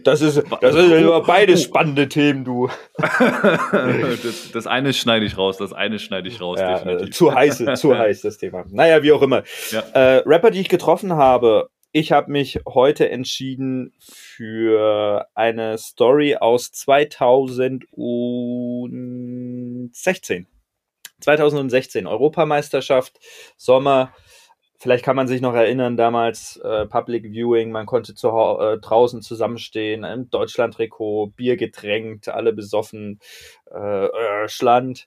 Das ist, das ist immer beide spannende Themen, du. das, das eine schneide ich raus, das eine schneide ich raus, Ja, äh, definitiv. zu heiß, zu heiß das Thema. Naja, wie auch immer. Ja. Äh, Rapper, die ich getroffen habe, ich habe mich heute entschieden für eine Story aus 2016. 2016, Europameisterschaft, Sommer. Vielleicht kann man sich noch erinnern, damals äh, Public Viewing, man konnte zu, äh, draußen zusammenstehen, im Deutschland-Trikot, Bier getränkt, alle besoffen, äh, äh, Schland.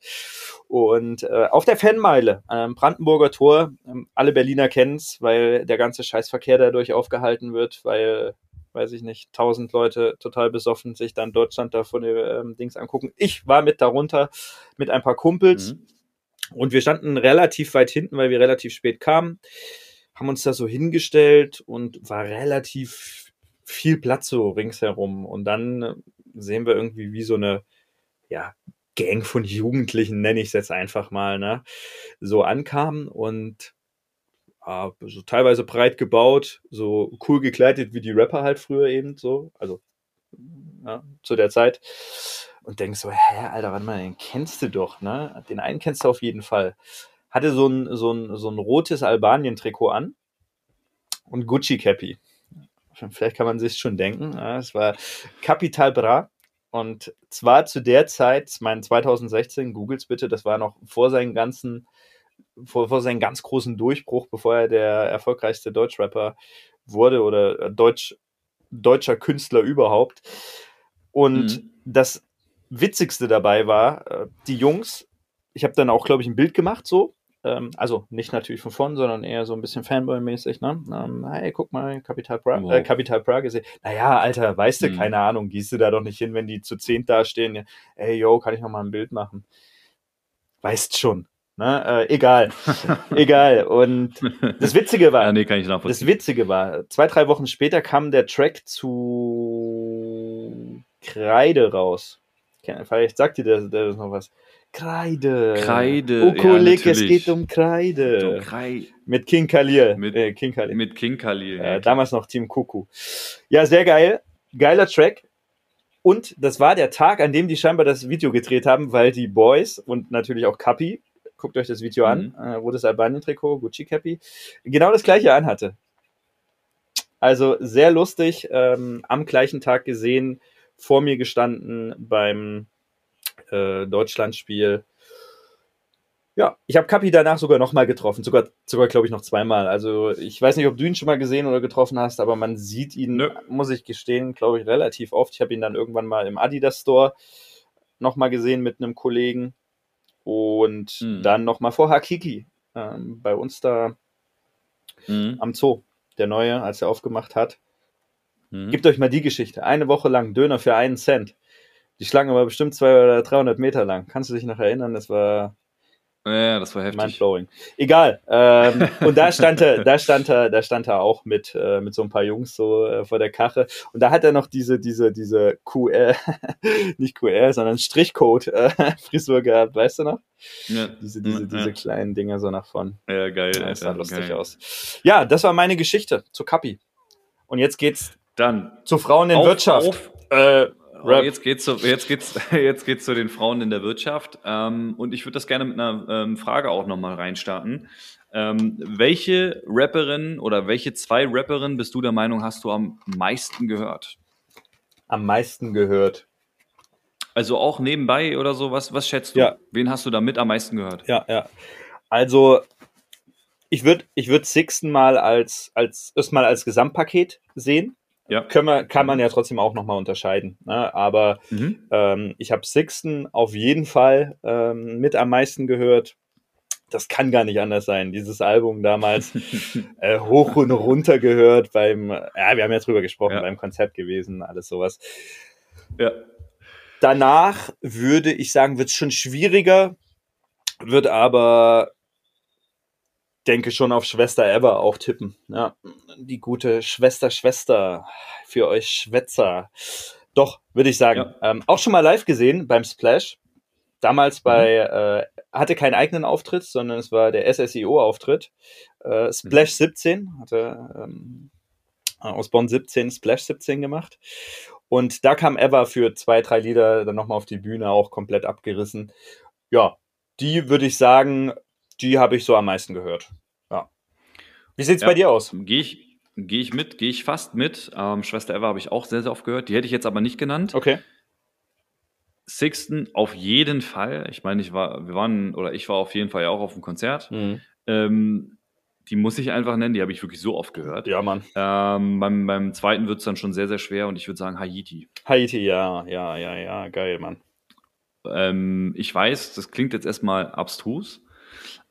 Und äh, auf der Fanmeile, am Brandenburger Tor, ähm, alle Berliner kennen's, weil der ganze Scheißverkehr dadurch aufgehalten wird, weil, weiß ich nicht, tausend Leute total besoffen sich dann Deutschland da von den ähm, Dings angucken. Ich war mit darunter mit ein paar Kumpels. Mhm. Und wir standen relativ weit hinten, weil wir relativ spät kamen, haben uns da so hingestellt und war relativ viel Platz so ringsherum. Und dann äh, sehen wir irgendwie wie so eine, ja, Gang von Jugendlichen, nenne ich es jetzt einfach mal, ne, so ankamen und äh, so teilweise breit gebaut, so cool gekleidet wie die Rapper halt früher eben so, also ja, zu der Zeit und denkst so, hä, Alter, warte mal, den kennst du doch, ne? Den einen kennst du auf jeden Fall. Hatte so ein, so ein, so ein rotes Albanien-Trikot an und Gucci-Cappy. Vielleicht kann man sich schon denken. Ja, es war Capital Bra. Und zwar zu der Zeit, ich meine 2016, googles bitte, das war noch vor seinen ganzen, vor, vor seinen ganz großen Durchbruch, bevor er der erfolgreichste Deutschrapper wurde oder Deutsch, deutscher Künstler überhaupt. Und Mhm. das Witzigste dabei war, äh, die Jungs, ich habe dann auch, glaube ich, ein Bild gemacht, so. Ähm, also nicht natürlich von vorn, sondern eher so ein bisschen Fanboy-mäßig, ne? Ähm, hey, guck mal, Capital Bra, Wow. äh, Capital Bra gesehen. Naja, Alter, weißt du, Mhm. keine Ahnung, gehst du da doch nicht hin, wenn die zu zehn dastehen. Ey, yo, kann ich noch mal ein Bild machen? Weißt schon. Ne? Äh, egal. egal. Und das Witzige war, ja, nee, kann ich das. Witzige war, zwei, drei Wochen später kam der Track zu Kreide raus. Ke- Vielleicht sagt dir das, das noch was. Kreide. Kreide, Ukulik, ja, es geht um Kreide. So, Krei- Mit King Khalil. Mit- äh, King Khalil. mit King Khalil. Äh, damals noch Team Kuku. Ja, sehr geil. Geiler Track. Und das war der Tag, an dem die scheinbar das Video gedreht haben, weil die Boys und natürlich auch Kapi, guckt euch das Video an, äh, rotes Albanien-Trikot, Gucci Cappy, genau das gleiche anhatte. Also sehr lustig, ähm, am gleichen Tag gesehen, vor mir gestanden beim äh, Deutschlandspiel. Ja, ich habe Kapi danach sogar nochmal getroffen, sogar, sogar glaube ich noch zweimal. Also ich weiß nicht, ob du ihn schon mal gesehen oder getroffen hast, aber man sieht ihn, Nö. muss ich gestehen, glaube ich, relativ oft. Ich habe ihn dann irgendwann mal im Adidas Store nochmal gesehen mit einem Kollegen und Mhm. dann nochmal vor Hakiki ähm, bei uns da Mhm. am Zoo, der neue, als er aufgemacht hat. Mhm. Gebt euch mal die Geschichte. Eine Woche lang Döner für einen Cent. Die Schlange war bestimmt 200 oder 300 Meter lang. Kannst du dich noch erinnern? Das war Ja, das war heftig. mindblowing. Egal. Ähm, und da stand er, da stand er, da stand er auch mit, äh, mit so ein paar Jungs so äh, vor der Kache. Und da hat er noch diese, diese, diese QR, nicht QR, sondern Strichcode äh, gehabt, weißt du noch? Ja. Diese, diese, Ja, diese kleinen Dinger so nach vorn. Ja, geil. Ja, das sah lustig geil. aus. Ja, das war meine Geschichte zu Kapi. Und jetzt geht's Dann zu Frauen in auf- Wirtschaft. Auf, Äh, Oh, Rap. Jetzt geht's, zu, jetzt geht's, jetzt geht's zu den Frauen in der Wirtschaft. Ähm, und ich würde das gerne mit einer ähm, Frage auch nochmal reinstarten. Ähm, welche Rapperin oder welche zwei Rapperinnen bist du der Meinung, hast du am meisten gehört? am meisten gehört. Also auch nebenbei oder so, was, was schätzt du? Ja. Wen hast du da mit am meisten gehört? Ja, ja. Also, ich würde ich würd Sixten mal als, als, erstmal als Gesamtpaket sehen. Ja. Können wir, kann man ja trotzdem auch nochmal unterscheiden. Ne? Aber Mhm. ähm, ich habe Sixten auf jeden Fall ähm, mit am meisten gehört. das kann gar nicht anders sein. Dieses Album damals äh, hoch und runter gehört beim, ja, wir haben ja drüber gesprochen, Ja. beim Konzert gewesen, alles sowas. Ja. Danach würde ich sagen, wird es schon schwieriger, wird aber, denke schon auf Schwester Ever auch tippen. Ja, die gute Schwester, Schwester für euch Schwätzer. Doch, würde ich sagen. Ähm, auch schon mal live gesehen beim Splash. Damals bei, äh, hatte keinen eigenen Auftritt, sondern es war der SSIO-Auftritt. Äh, Splash 17, hatte ähm, aus Bonn 17 Splash 17 gemacht. Und da kam Ever für zwei, drei Lieder dann nochmal auf die Bühne, auch komplett abgerissen. Ja, die würde ich sagen, die habe ich so am meisten gehört. Ja. Wie sieht's Ja. bei dir aus? Gehe ich, geh ich mit, gehe ich fast mit. Ähm, Schwester Eva habe ich auch sehr, sehr oft gehört. Die hätte ich jetzt aber nicht genannt. Okay. Sixten auf jeden Fall. Ich meine, ich war, wir waren, oder ich war auf jeden Fall ja auch auf dem Konzert. Mhm. Ähm, die muss ich einfach nennen, die habe ich wirklich so oft gehört. Ja, Mann. Ähm, beim, beim zweiten wird es dann schon sehr, sehr schwer und ich würde sagen Haiti. Haiti, ja, ja, ja, ja, geil, Mann. Ähm, ich weiß, das klingt jetzt erstmal abstrus,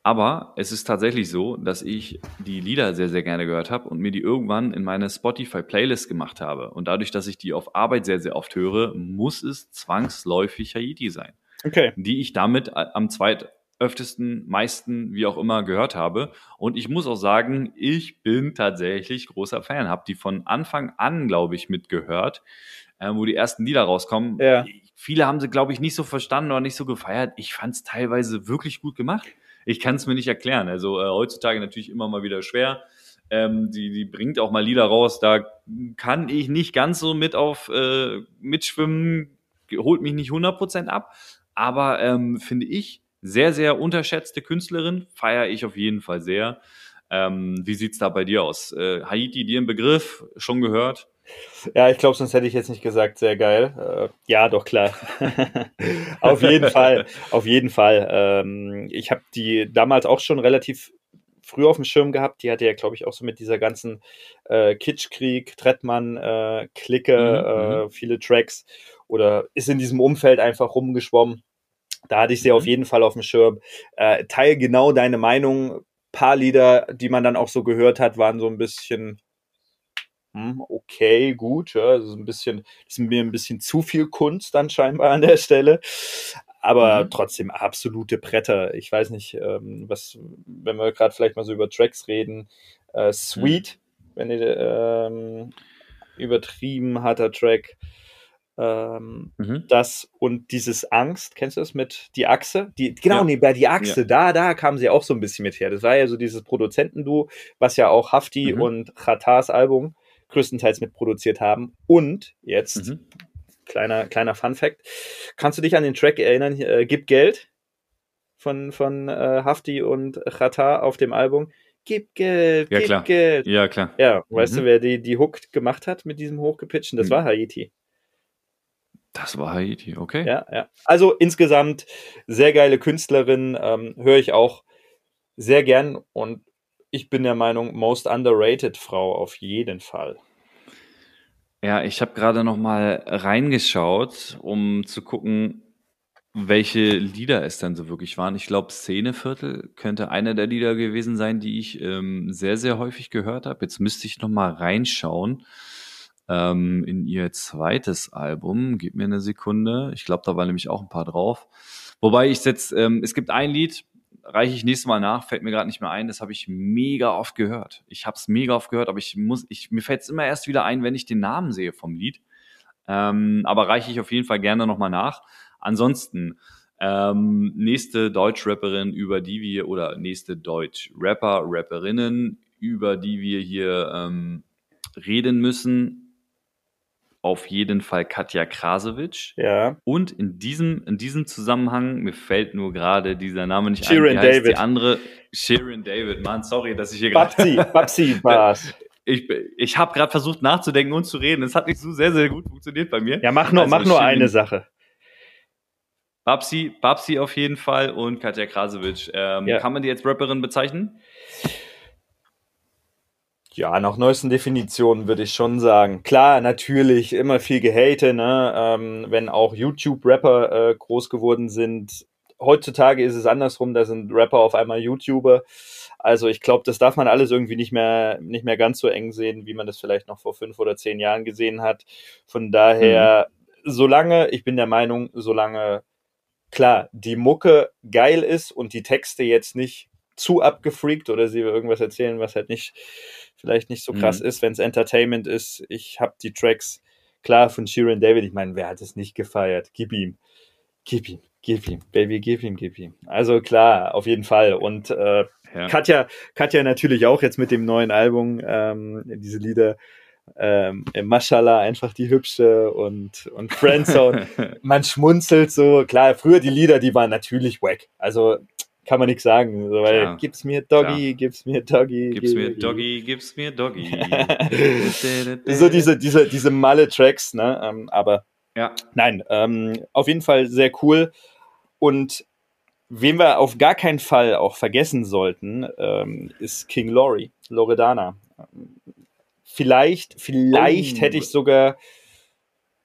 aber es ist tatsächlich so, dass ich die Lieder sehr, sehr gerne gehört habe und mir die irgendwann in meine Spotify-Playlist gemacht habe. Und dadurch, dass ich die auf Arbeit sehr, sehr oft höre, muss es zwangsläufig Haiti sein, Okay. die ich damit am zweitöftesten, meisten, wie auch immer, gehört habe. Und ich muss auch sagen, ich bin tatsächlich großer Fan, habe die von Anfang an, glaube ich, mitgehört, äh, wo die ersten Lieder rauskommen. Ja. Viele haben sie, glaube ich, nicht so verstanden oder nicht so gefeiert. Ich fand es teilweise wirklich gut gemacht. Ich kann es mir nicht erklären. Also äh, heutzutage natürlich immer mal wieder schwer. Ähm, die, die bringt auch mal Lieder raus, da kann ich nicht ganz so mit auf äh, mitschwimmen, holt mich nicht 100% ab, aber ähm, finde ich sehr, sehr unterschätzte Künstlerin, feiere ich auf jeden Fall sehr. Ähm, wie sieht's da bei dir aus? Äh, Haiti, dir ein Begriff, schon gehört? Ja, ich glaube, sonst hätte ich jetzt nicht gesagt, sehr geil. Äh, ja, doch klar. auf jeden Fall, auf jeden Fall. Ähm, ich habe die damals auch schon relativ früh auf dem Schirm gehabt. Die hatte ja, glaube ich, auch so mit dieser ganzen äh, Kitschkrieg, Trettmann, äh, Clique, Mhm, äh, viele Tracks oder ist in diesem Umfeld einfach rumgeschwommen. Da hatte ich sie Mhm. auf jeden Fall auf dem Schirm. Äh, teil genau deine Meinung. Paar Lieder, die man dann auch so gehört hat, waren so ein bisschen hm, okay, gut, ja, also ein bisschen, das ist mir ein bisschen zu viel Kunst dann scheinbar an der Stelle. Aber Mhm. trotzdem absolute Bretter. Ich weiß nicht, ähm, was, wenn wir gerade vielleicht mal so über Tracks reden, äh, Sweet, wenn ihr ähm, übertrieben harter Track. Ähm, Mhm. das und dieses Angst, kennst du das mit die Achse? Die, genau, Ja. nee, bei die Achse, da, da kam sie auch so ein bisschen mit her. Das war ja so dieses Produzentenduo, was ja auch Hafti Mhm. und Khatars Album größtenteils mitproduziert haben. Und jetzt, Mhm. kleiner, kleiner Fun Fact, kannst du dich an den Track erinnern, äh, Gib Geld von, von äh, Hafti und Khatar auf dem Album? Gib Geld, Ja, gib klar. Geld. Ja, klar. Ja, weißt Mhm. du, wer die, die Hook gemacht hat mit diesem hochgepitchten? Das Mhm. war Haiti. Das war Haiti, okay. Ja, ja. Also insgesamt sehr geile Künstlerin, ähm, höre ich auch sehr gern und ich bin der Meinung, most underrated Frau auf jeden Fall. Ja, ich habe gerade noch mal reingeschaut, um zu gucken, welche Lieder es dann so wirklich waren. Ich glaube, Szeneviertel könnte einer der Lieder gewesen sein, die ich ähm, sehr, sehr häufig gehört habe. Jetzt müsste ich noch mal reinschauen ähm, in ihr zweites Album. Gib mir eine Sekunde. Ich glaube, da waren nämlich auch ein paar drauf. Wobei ich jetzt, ähm, es gibt ein Lied, reiche ich nächstes Mal nach, fällt mir gerade nicht mehr ein. Das habe ich mega oft gehört. Ich habe es mega oft gehört, aber ich muss, ich, mir fällt es immer erst wieder ein, wenn ich den Namen sehe vom Lied. Ähm, aber reiche ich auf jeden Fall gerne nochmal nach. Ansonsten, ähm, nächste Deutsch-Rapperin, über die wir, oder nächste Deutsch-Rapper, Rapperinnen, über die wir hier ähm, reden müssen, auf jeden Fall Katja Krasowitsch. Ja. Und in diesem, in diesem Zusammenhang, mir fällt nur gerade dieser Name nicht Shirin ein, wie David. die andere? Shirin David, Mann, sorry, dass ich hier gerade... Babsi, Babsi war's. Ich, ich habe gerade versucht nachzudenken und zu reden. Es hat nicht so sehr, sehr gut funktioniert bei mir. Ja, mach nur, Also mach nur Shirin- eine Sache. Babsi, Babsi auf jeden Fall und Katja Krasowitsch. Ähm, Ja. Kann man die jetzt Rapperin bezeichnen? Ja, nach neuesten Definitionen würde ich schon sagen. Klar, natürlich immer viel Gehate, ne? ähm, wenn auch YouTube-Rapper äh, groß geworden sind. heutzutage ist es andersrum, da sind Rapper auf einmal YouTuber. Also ich glaube, das darf man alles irgendwie nicht mehr, nicht mehr ganz so eng sehen, wie man das vielleicht noch vor fünf oder zehn Jahren gesehen hat. Von daher, mhm. solange, ich bin der Meinung, solange klar, die Mucke geil ist und die Texte jetzt nicht zu abgefreakt oder sie irgendwas erzählen, was halt nicht, vielleicht nicht so krass mhm. ist, wenn es Entertainment ist. Ich habe die Tracks, klar, von Sheeran David, ich meine, wer hat es nicht gefeiert? Gib ihm, gib ihm, gib ihm, Baby, gib ihm, gib ihm. Also klar, auf jeden Fall. Und äh, ja. Katja, Katja natürlich auch jetzt mit dem neuen Album, ähm, diese Lieder, ähm, Mashallah einfach die hübsche und, und Friendzone. Man schmunzelt so. Klar, früher die Lieder, die waren natürlich wack. Also kann man nichts sagen. So, weil Klar. gib's mir Doggy, Klar. gib's mir Doggy. Gib's mir Doggy, gib's mir Doggy. so diese, diese, diese Malle-Tracks, ne? Ähm, aber ja. nein, ähm, auf jeden Fall sehr cool. Und wen wir auf gar keinen Fall auch vergessen sollten, ähm, ist King Laurie, Loredana. Vielleicht, vielleicht oh. hätte ich sogar,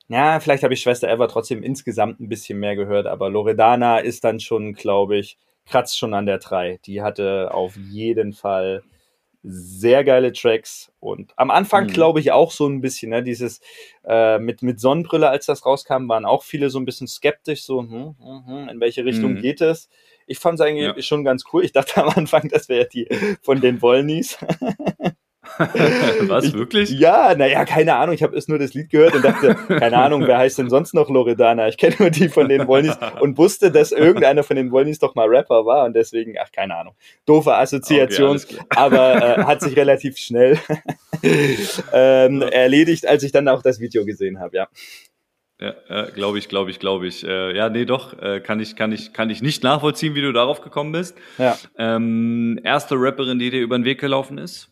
ja, vielleicht habe ich Schwester Eva trotzdem insgesamt ein bisschen mehr gehört, aber Loredana ist dann schon, glaube ich, kratzt schon an der 3. Die hatte auf jeden Fall sehr geile Tracks und am Anfang mhm. glaube ich auch so ein bisschen, ne, dieses äh, mit, mit Sonnenbrille, als das rauskam, waren auch viele so ein bisschen skeptisch, so, hm, hm, hm, in welche Richtung mhm. geht es? Ich fand es eigentlich ja. schon ganz cool. Ich dachte am Anfang, das wäre die von den Wollnies. Was, wirklich? ja, naja, keine Ahnung. Ich habe erst nur das Lied gehört und dachte, keine Ahnung, wer heißt denn sonst noch Loredana? Ich kenne nur die von den Wollnies und wusste, dass irgendeiner von den Wollnies doch mal Rapper war und deswegen, ach, keine Ahnung. Doofe Assoziation, okay, aber äh, hat sich relativ schnell ähm, erledigt, als ich dann auch das Video gesehen habe, ja. Ja, ja glaube ich, glaube ich, glaube ich. Äh, ja, nee, doch, äh, kann ich, kann ich, kann ich nicht nachvollziehen, wie du darauf gekommen bist. Ja. Ähm, erste Rapperin, die dir über den Weg gelaufen ist?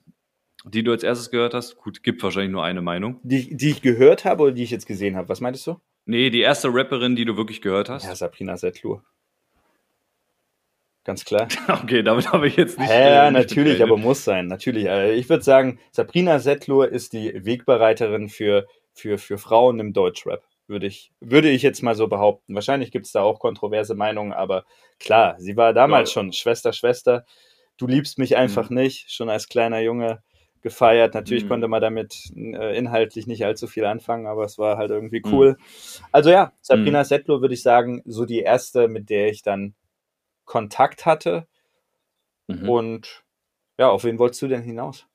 Die du als erstes gehört hast? Gut, gibt wahrscheinlich nur eine Meinung. Die, die ich gehört habe oder die ich jetzt gesehen habe? Was meintest du? Nee, die erste Rapperin, die du wirklich gehört hast. Ja, Sabrina Settlur. Ganz klar. Okay, damit habe ich jetzt nicht. Ja, äh, natürlich, aber muss sein. Natürlich. Äh, ich würde sagen, Sabrina Settlur ist die Wegbereiterin für, für, für Frauen im Deutschrap. Würde ich, würde ich jetzt mal so behaupten. Wahrscheinlich gibt es da auch kontroverse Meinungen, aber klar, sie war damals ja. schon Schwester, Schwester. Du liebst mich einfach mhm. nicht, schon als kleiner Junge gefeiert. Natürlich mhm. konnte man damit äh, inhaltlich nicht allzu viel anfangen, aber es war halt irgendwie mhm. cool. Mhm. Also ja, Sabrina mhm. Settler würde ich sagen, so die erste, mit der ich dann Kontakt hatte. Mhm. Und ja, auf wen wolltest du denn hinaus?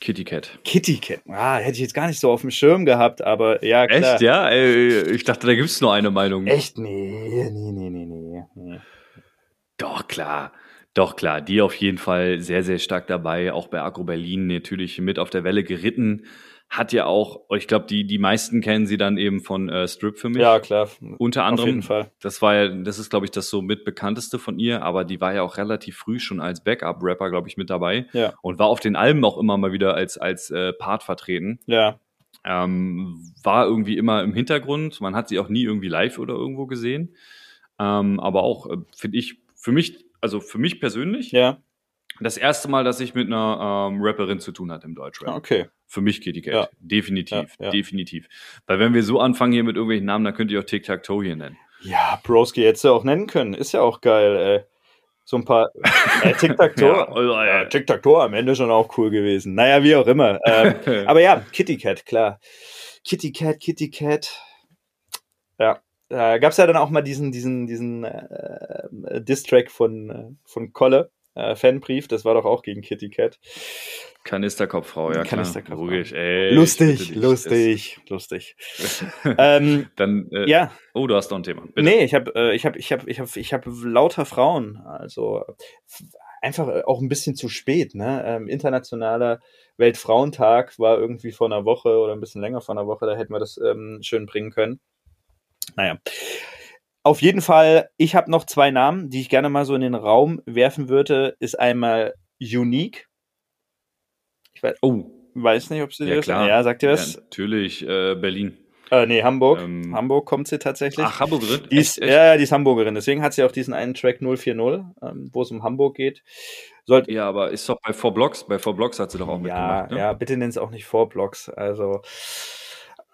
Kitty Cat. Kitty Cat. Ah, hätte ich jetzt gar nicht so auf dem Schirm gehabt, aber ja, klar. Echt, ja? Ich dachte, da gibt es nur eine Meinung. Echt? Nee, nee, nee, nee, nee. Doch, klar. Doch, klar, die auf jeden Fall sehr, sehr stark dabei. Auch bei Agro Berlin natürlich mit auf der Welle geritten. Hat ja auch, ich glaube, die, die meisten kennen sie dann eben von äh, Strip für mich. Ja, klar. Unter anderem. Auf jeden Fall. Das war ja, das ist, glaube ich, das so mit bekannteste von ihr, aber die war ja auch relativ früh schon als Backup-Rapper, glaube ich, mit dabei. Ja. Und war auf den Alben auch immer mal wieder als, als äh, Part vertreten. Ja. Ähm, war irgendwie immer im Hintergrund. Man hat sie auch nie irgendwie live oder irgendwo gesehen. Ähm, aber auch, äh, finde ich, für mich also für mich persönlich, ja. das erste Mal, dass ich mit einer ähm, Rapperin zu tun hatte im Deutschrap. Ah, okay. Für mich die Geld. Ja. Definitiv, ja. definitiv. Weil wenn wir so anfangen hier mit irgendwelchen Namen, dann könnt ihr auch Tic-Tac-Toe hier nennen. Ja, Broski hättest du auch nennen können. Ist ja auch geil, ey. So ein paar äh, Tic-Tac-Toe. ja, also, äh, Tic-Tac-Toe am Ende schon auch cool gewesen. Naja, wie auch immer. Ähm, aber ja, Kitty Cat, klar. Kitty Cat, Kitty Cat. Ja, da gab es ja dann auch mal diesen, diesen, diesen äh, Diss-Track von, äh, von Kolle, äh, Fanbrief, das war doch auch gegen Kitty Cat. Kanisterkopffrau, ja Kanisterkopffrau. Ruhig, ey, lustig, lustig, lustig. ähm, Dann, äh, ja. Oh, du hast noch ein Thema. Bitte. Nee, ich habe äh, ich hab, ich hab, ich hab, ich hab lauter Frauen. Also einfach äh, auch ein bisschen zu spät. Ne? Ähm, internationaler Weltfrauentag war irgendwie vor einer Woche oder ein bisschen länger vor einer Woche. Da hätten wir das ähm, schön bringen können. Naja. Auf jeden Fall, ich habe noch zwei Namen, die ich gerne mal so in den Raum werfen würde. Ist einmal Unique. Ich weiß, oh. weiß nicht, ob sie ja, das klar. Ja, sagt ihr was? Ja, natürlich, äh, Berlin. Äh, nee, Hamburg. Ähm, Hamburg kommt sie tatsächlich. Ach, Hamburgerin? Die ist, echt, echt? Ja, die ist Hamburgerin. Deswegen hat sie auch diesen einen Track 040, ähm, wo es um Hamburg geht. Sollt, ja, aber ist doch bei 4 Blocks. Bei 4 Blocks hat sie doch auch ja, mitgemacht. Ne? Ja, bitte nenn es auch nicht 4 Blocks. Also,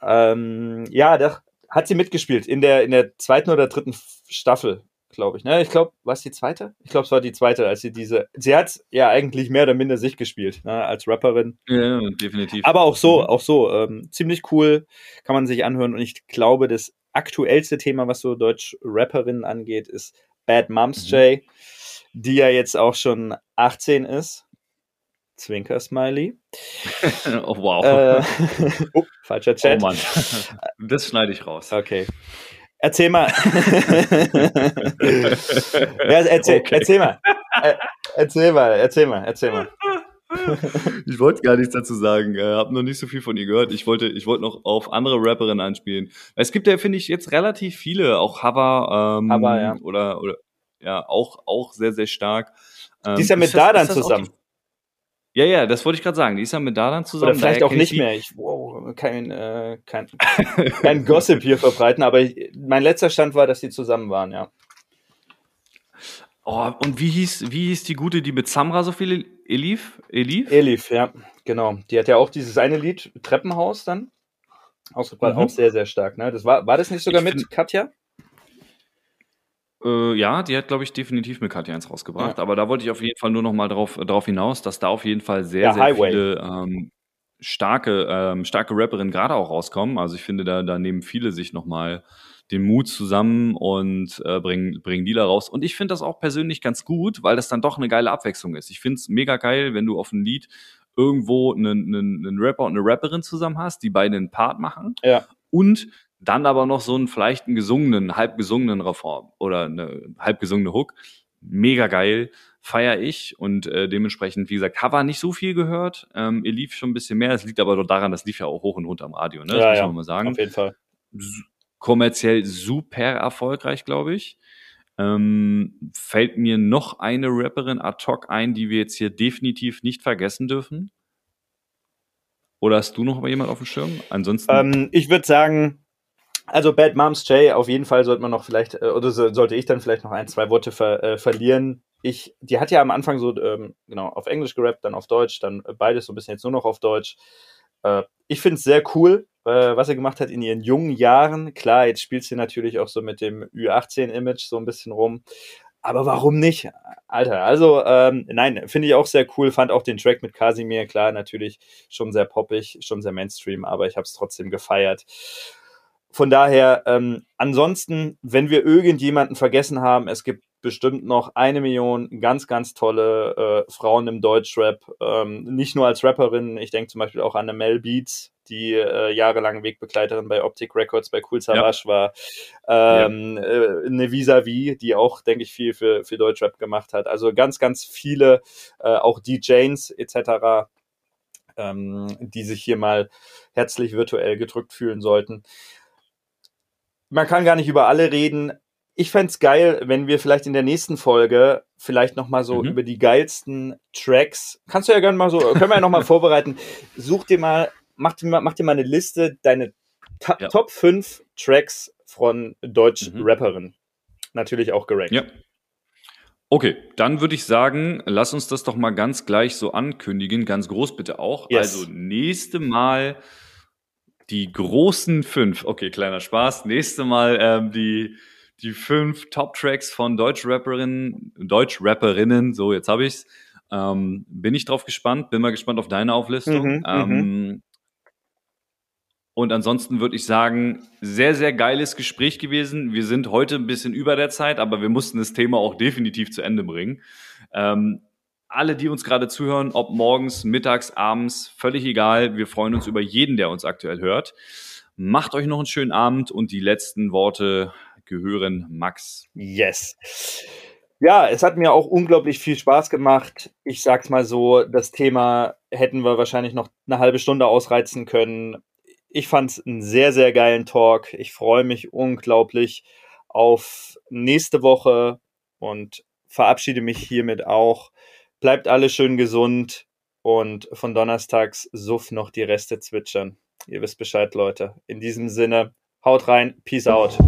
ähm, ja, doch, hat sie mitgespielt in der, in der zweiten oder dritten Staffel. glaube ich. Ne? Ich glaube, war es die zweite? Ich glaube, es war die zweite, als sie diese. Sie hat ja eigentlich mehr oder minder sich gespielt, ne? als Rapperin. Ja, definitiv. Aber auch so, Mhm. auch so, ähm, ziemlich cool, kann man sich anhören. Und ich glaube, das aktuellste Thema, was so Deutsch-Rapperinnen angeht, ist Bad Moms Mhm. J, die ja jetzt auch schon 18 ist. Zwinker-Smiley. oh, wow. Äh, oh, falscher oh Chat. Mann. Das schneide ich raus. Okay. Erzähl mal. ja, erzähl, Okay. erzähl mal. Äh, erzähl mal, erzähl mal, erzähl mal. Ich wollte gar nichts dazu sagen. Äh, hab noch nicht so viel von ihr gehört. Ich wollte, ich wollte noch auf andere Rapperinnen anspielen. Es gibt ja, finde ich, jetzt relativ viele, auch Hava, ähm, Hava, ja. oder, oder ja, auch, auch sehr, sehr stark. Ähm, Die ist ja mit das- ist Dardan das auch zusammen. Ja, ja, das wollte ich gerade sagen. Die ist ja mit Dardan zusammen. Oder vielleicht auch ich nicht die. mehr. Ich, wow, kein, äh, kein, kein Gossip hier verbreiten, aber ich, mein letzter Stand war, dass die zusammen waren, ja. Oh, und wie hieß, wie hieß die gute, die mit Samra so viel Elif? Elif? Elif, ja, genau. Die hat ja auch dieses eine Lied, Treppenhaus dann, ausgebracht, Mhm. auch sehr, sehr stark. Ne? Das war, war das nicht sogar Ich mit Katja? Äh, ja, die hat, glaube ich, definitiv mit Katja 1 rausgebracht. Ja. Aber da wollte ich auf jeden Fall nur noch mal drauf, drauf hinaus, dass da auf jeden Fall sehr, Ja, sehr Highway. viele ähm, starke, ähm, starke Rapperinnen gerade auch rauskommen. Also ich finde, da, da nehmen viele sich noch mal den Mut zusammen und äh, bringen, bringen Lieder raus. Und ich finde das auch persönlich ganz gut, weil das dann doch eine geile Abwechslung ist. Ich finde es mega geil, wenn du auf ein Lied irgendwo einen, einen, einen Rapper und eine Rapperin zusammen hast, die beide einen Part machen Ja. und dann aber noch so einen vielleicht einen gesungenen, halb gesungenen Reform oder eine halb gesungene Hook. Mega geil, feier ich und äh, dementsprechend, wie gesagt, Cover nicht so viel gehört. Ähm, ihr lief schon ein bisschen mehr. Das liegt aber doch daran, das lief ja auch hoch und runter am Radio, ne? Das Ja, muss ja, man mal sagen. Auf jeden Fall. Su- kommerziell super erfolgreich, glaube ich. Ähm, fällt mir noch eine Rapperin ad hoc ein, die wir jetzt hier definitiv nicht vergessen dürfen? Oder hast du noch mal jemand auf dem Schirm? Ansonsten. Ähm, ich würde sagen, also Bad Moms J, auf jeden Fall sollte man noch vielleicht, äh, oder so, sollte ich dann vielleicht noch ein, zwei Worte ver, äh, verlieren. Ich, die hat ja am Anfang so, ähm, genau, auf Englisch gerappt, dann auf Deutsch, dann äh, beides so ein bisschen jetzt nur noch auf Deutsch. Äh, ich finde es sehr cool, äh, was sie gemacht hat in ihren jungen Jahren. Klar, jetzt spielt sie natürlich auch so mit dem Ü18-Image so ein bisschen rum. Aber warum nicht? Alter, also ähm, nein, finde ich auch sehr cool. Fand auch den Track mit Casimir, klar, natürlich schon sehr poppig, schon sehr Mainstream, aber ich habe es trotzdem gefeiert. Von daher, ähm, ansonsten, wenn wir irgendjemanden vergessen haben, es gibt bestimmt noch eine Million ganz, ganz tolle äh, Frauen im Deutschrap. Ähm, nicht nur als Rapperin, ich denke zum Beispiel auch an eine Mel Beats, die äh, jahrelang Wegbegleiterin bei Optic Records, bei Cool Savage war. Ähm, äh, eine Vis-a-vis, die auch, denke ich, viel für, für Deutschrap gemacht hat. Also ganz, ganz viele, äh, auch DJs etc., ähm, die sich hier mal herzlich virtuell gedrückt fühlen sollten. Man kann gar nicht über alle reden. Ich fänd's geil, wenn wir vielleicht in der nächsten Folge vielleicht nochmal so Mhm. über die geilsten Tracks, kannst du ja gerne mal so, können wir ja nochmal vorbereiten. Such dir mal, mach dir mal, mach dir mal eine Liste, deine Ta Ja. Top 5 Tracks von deutschen Mhm. Rapperinnen. Natürlich auch gerankt. Ja. Okay, dann würde ich sagen, lass uns das doch mal ganz gleich so ankündigen, ganz groß bitte auch. Yes. Also nächste Mal die großen fünf. Okay, kleiner Spaß. Nächste Mal ähm, die die fünf Top-Tracks von Deutschrapperinnen, Deutschrapperinnen. So, jetzt habe ich's. Ähm, bin ich drauf gespannt. Bin mal gespannt auf deine Auflistung. Mhm, ähm, und ansonsten würde ich sagen, sehr, sehr geiles Gespräch gewesen. Wir sind heute ein bisschen über der Zeit, aber wir mussten das Thema auch definitiv zu Ende bringen. Ähm, alle, die uns gerade zuhören, ob morgens, mittags, abends, völlig egal. Wir freuen uns über jeden, der uns aktuell hört. Macht euch noch einen schönen Abend und die letzten Worte gehören Max. Yes. Ja, es hat mir auch unglaublich viel Spaß gemacht. Ich sag's mal so, das Thema hätten wir wahrscheinlich noch eine halbe Stunde ausreizen können. Ich fand's einen sehr, sehr geilen Talk. Ich freue mich unglaublich auf nächste Woche und verabschiede mich hiermit auch. Bleibt alle schön gesund und von Donnerstags suff noch die Reste zwitschern. Ihr wisst Bescheid, Leute. In diesem Sinne, haut rein, peace out.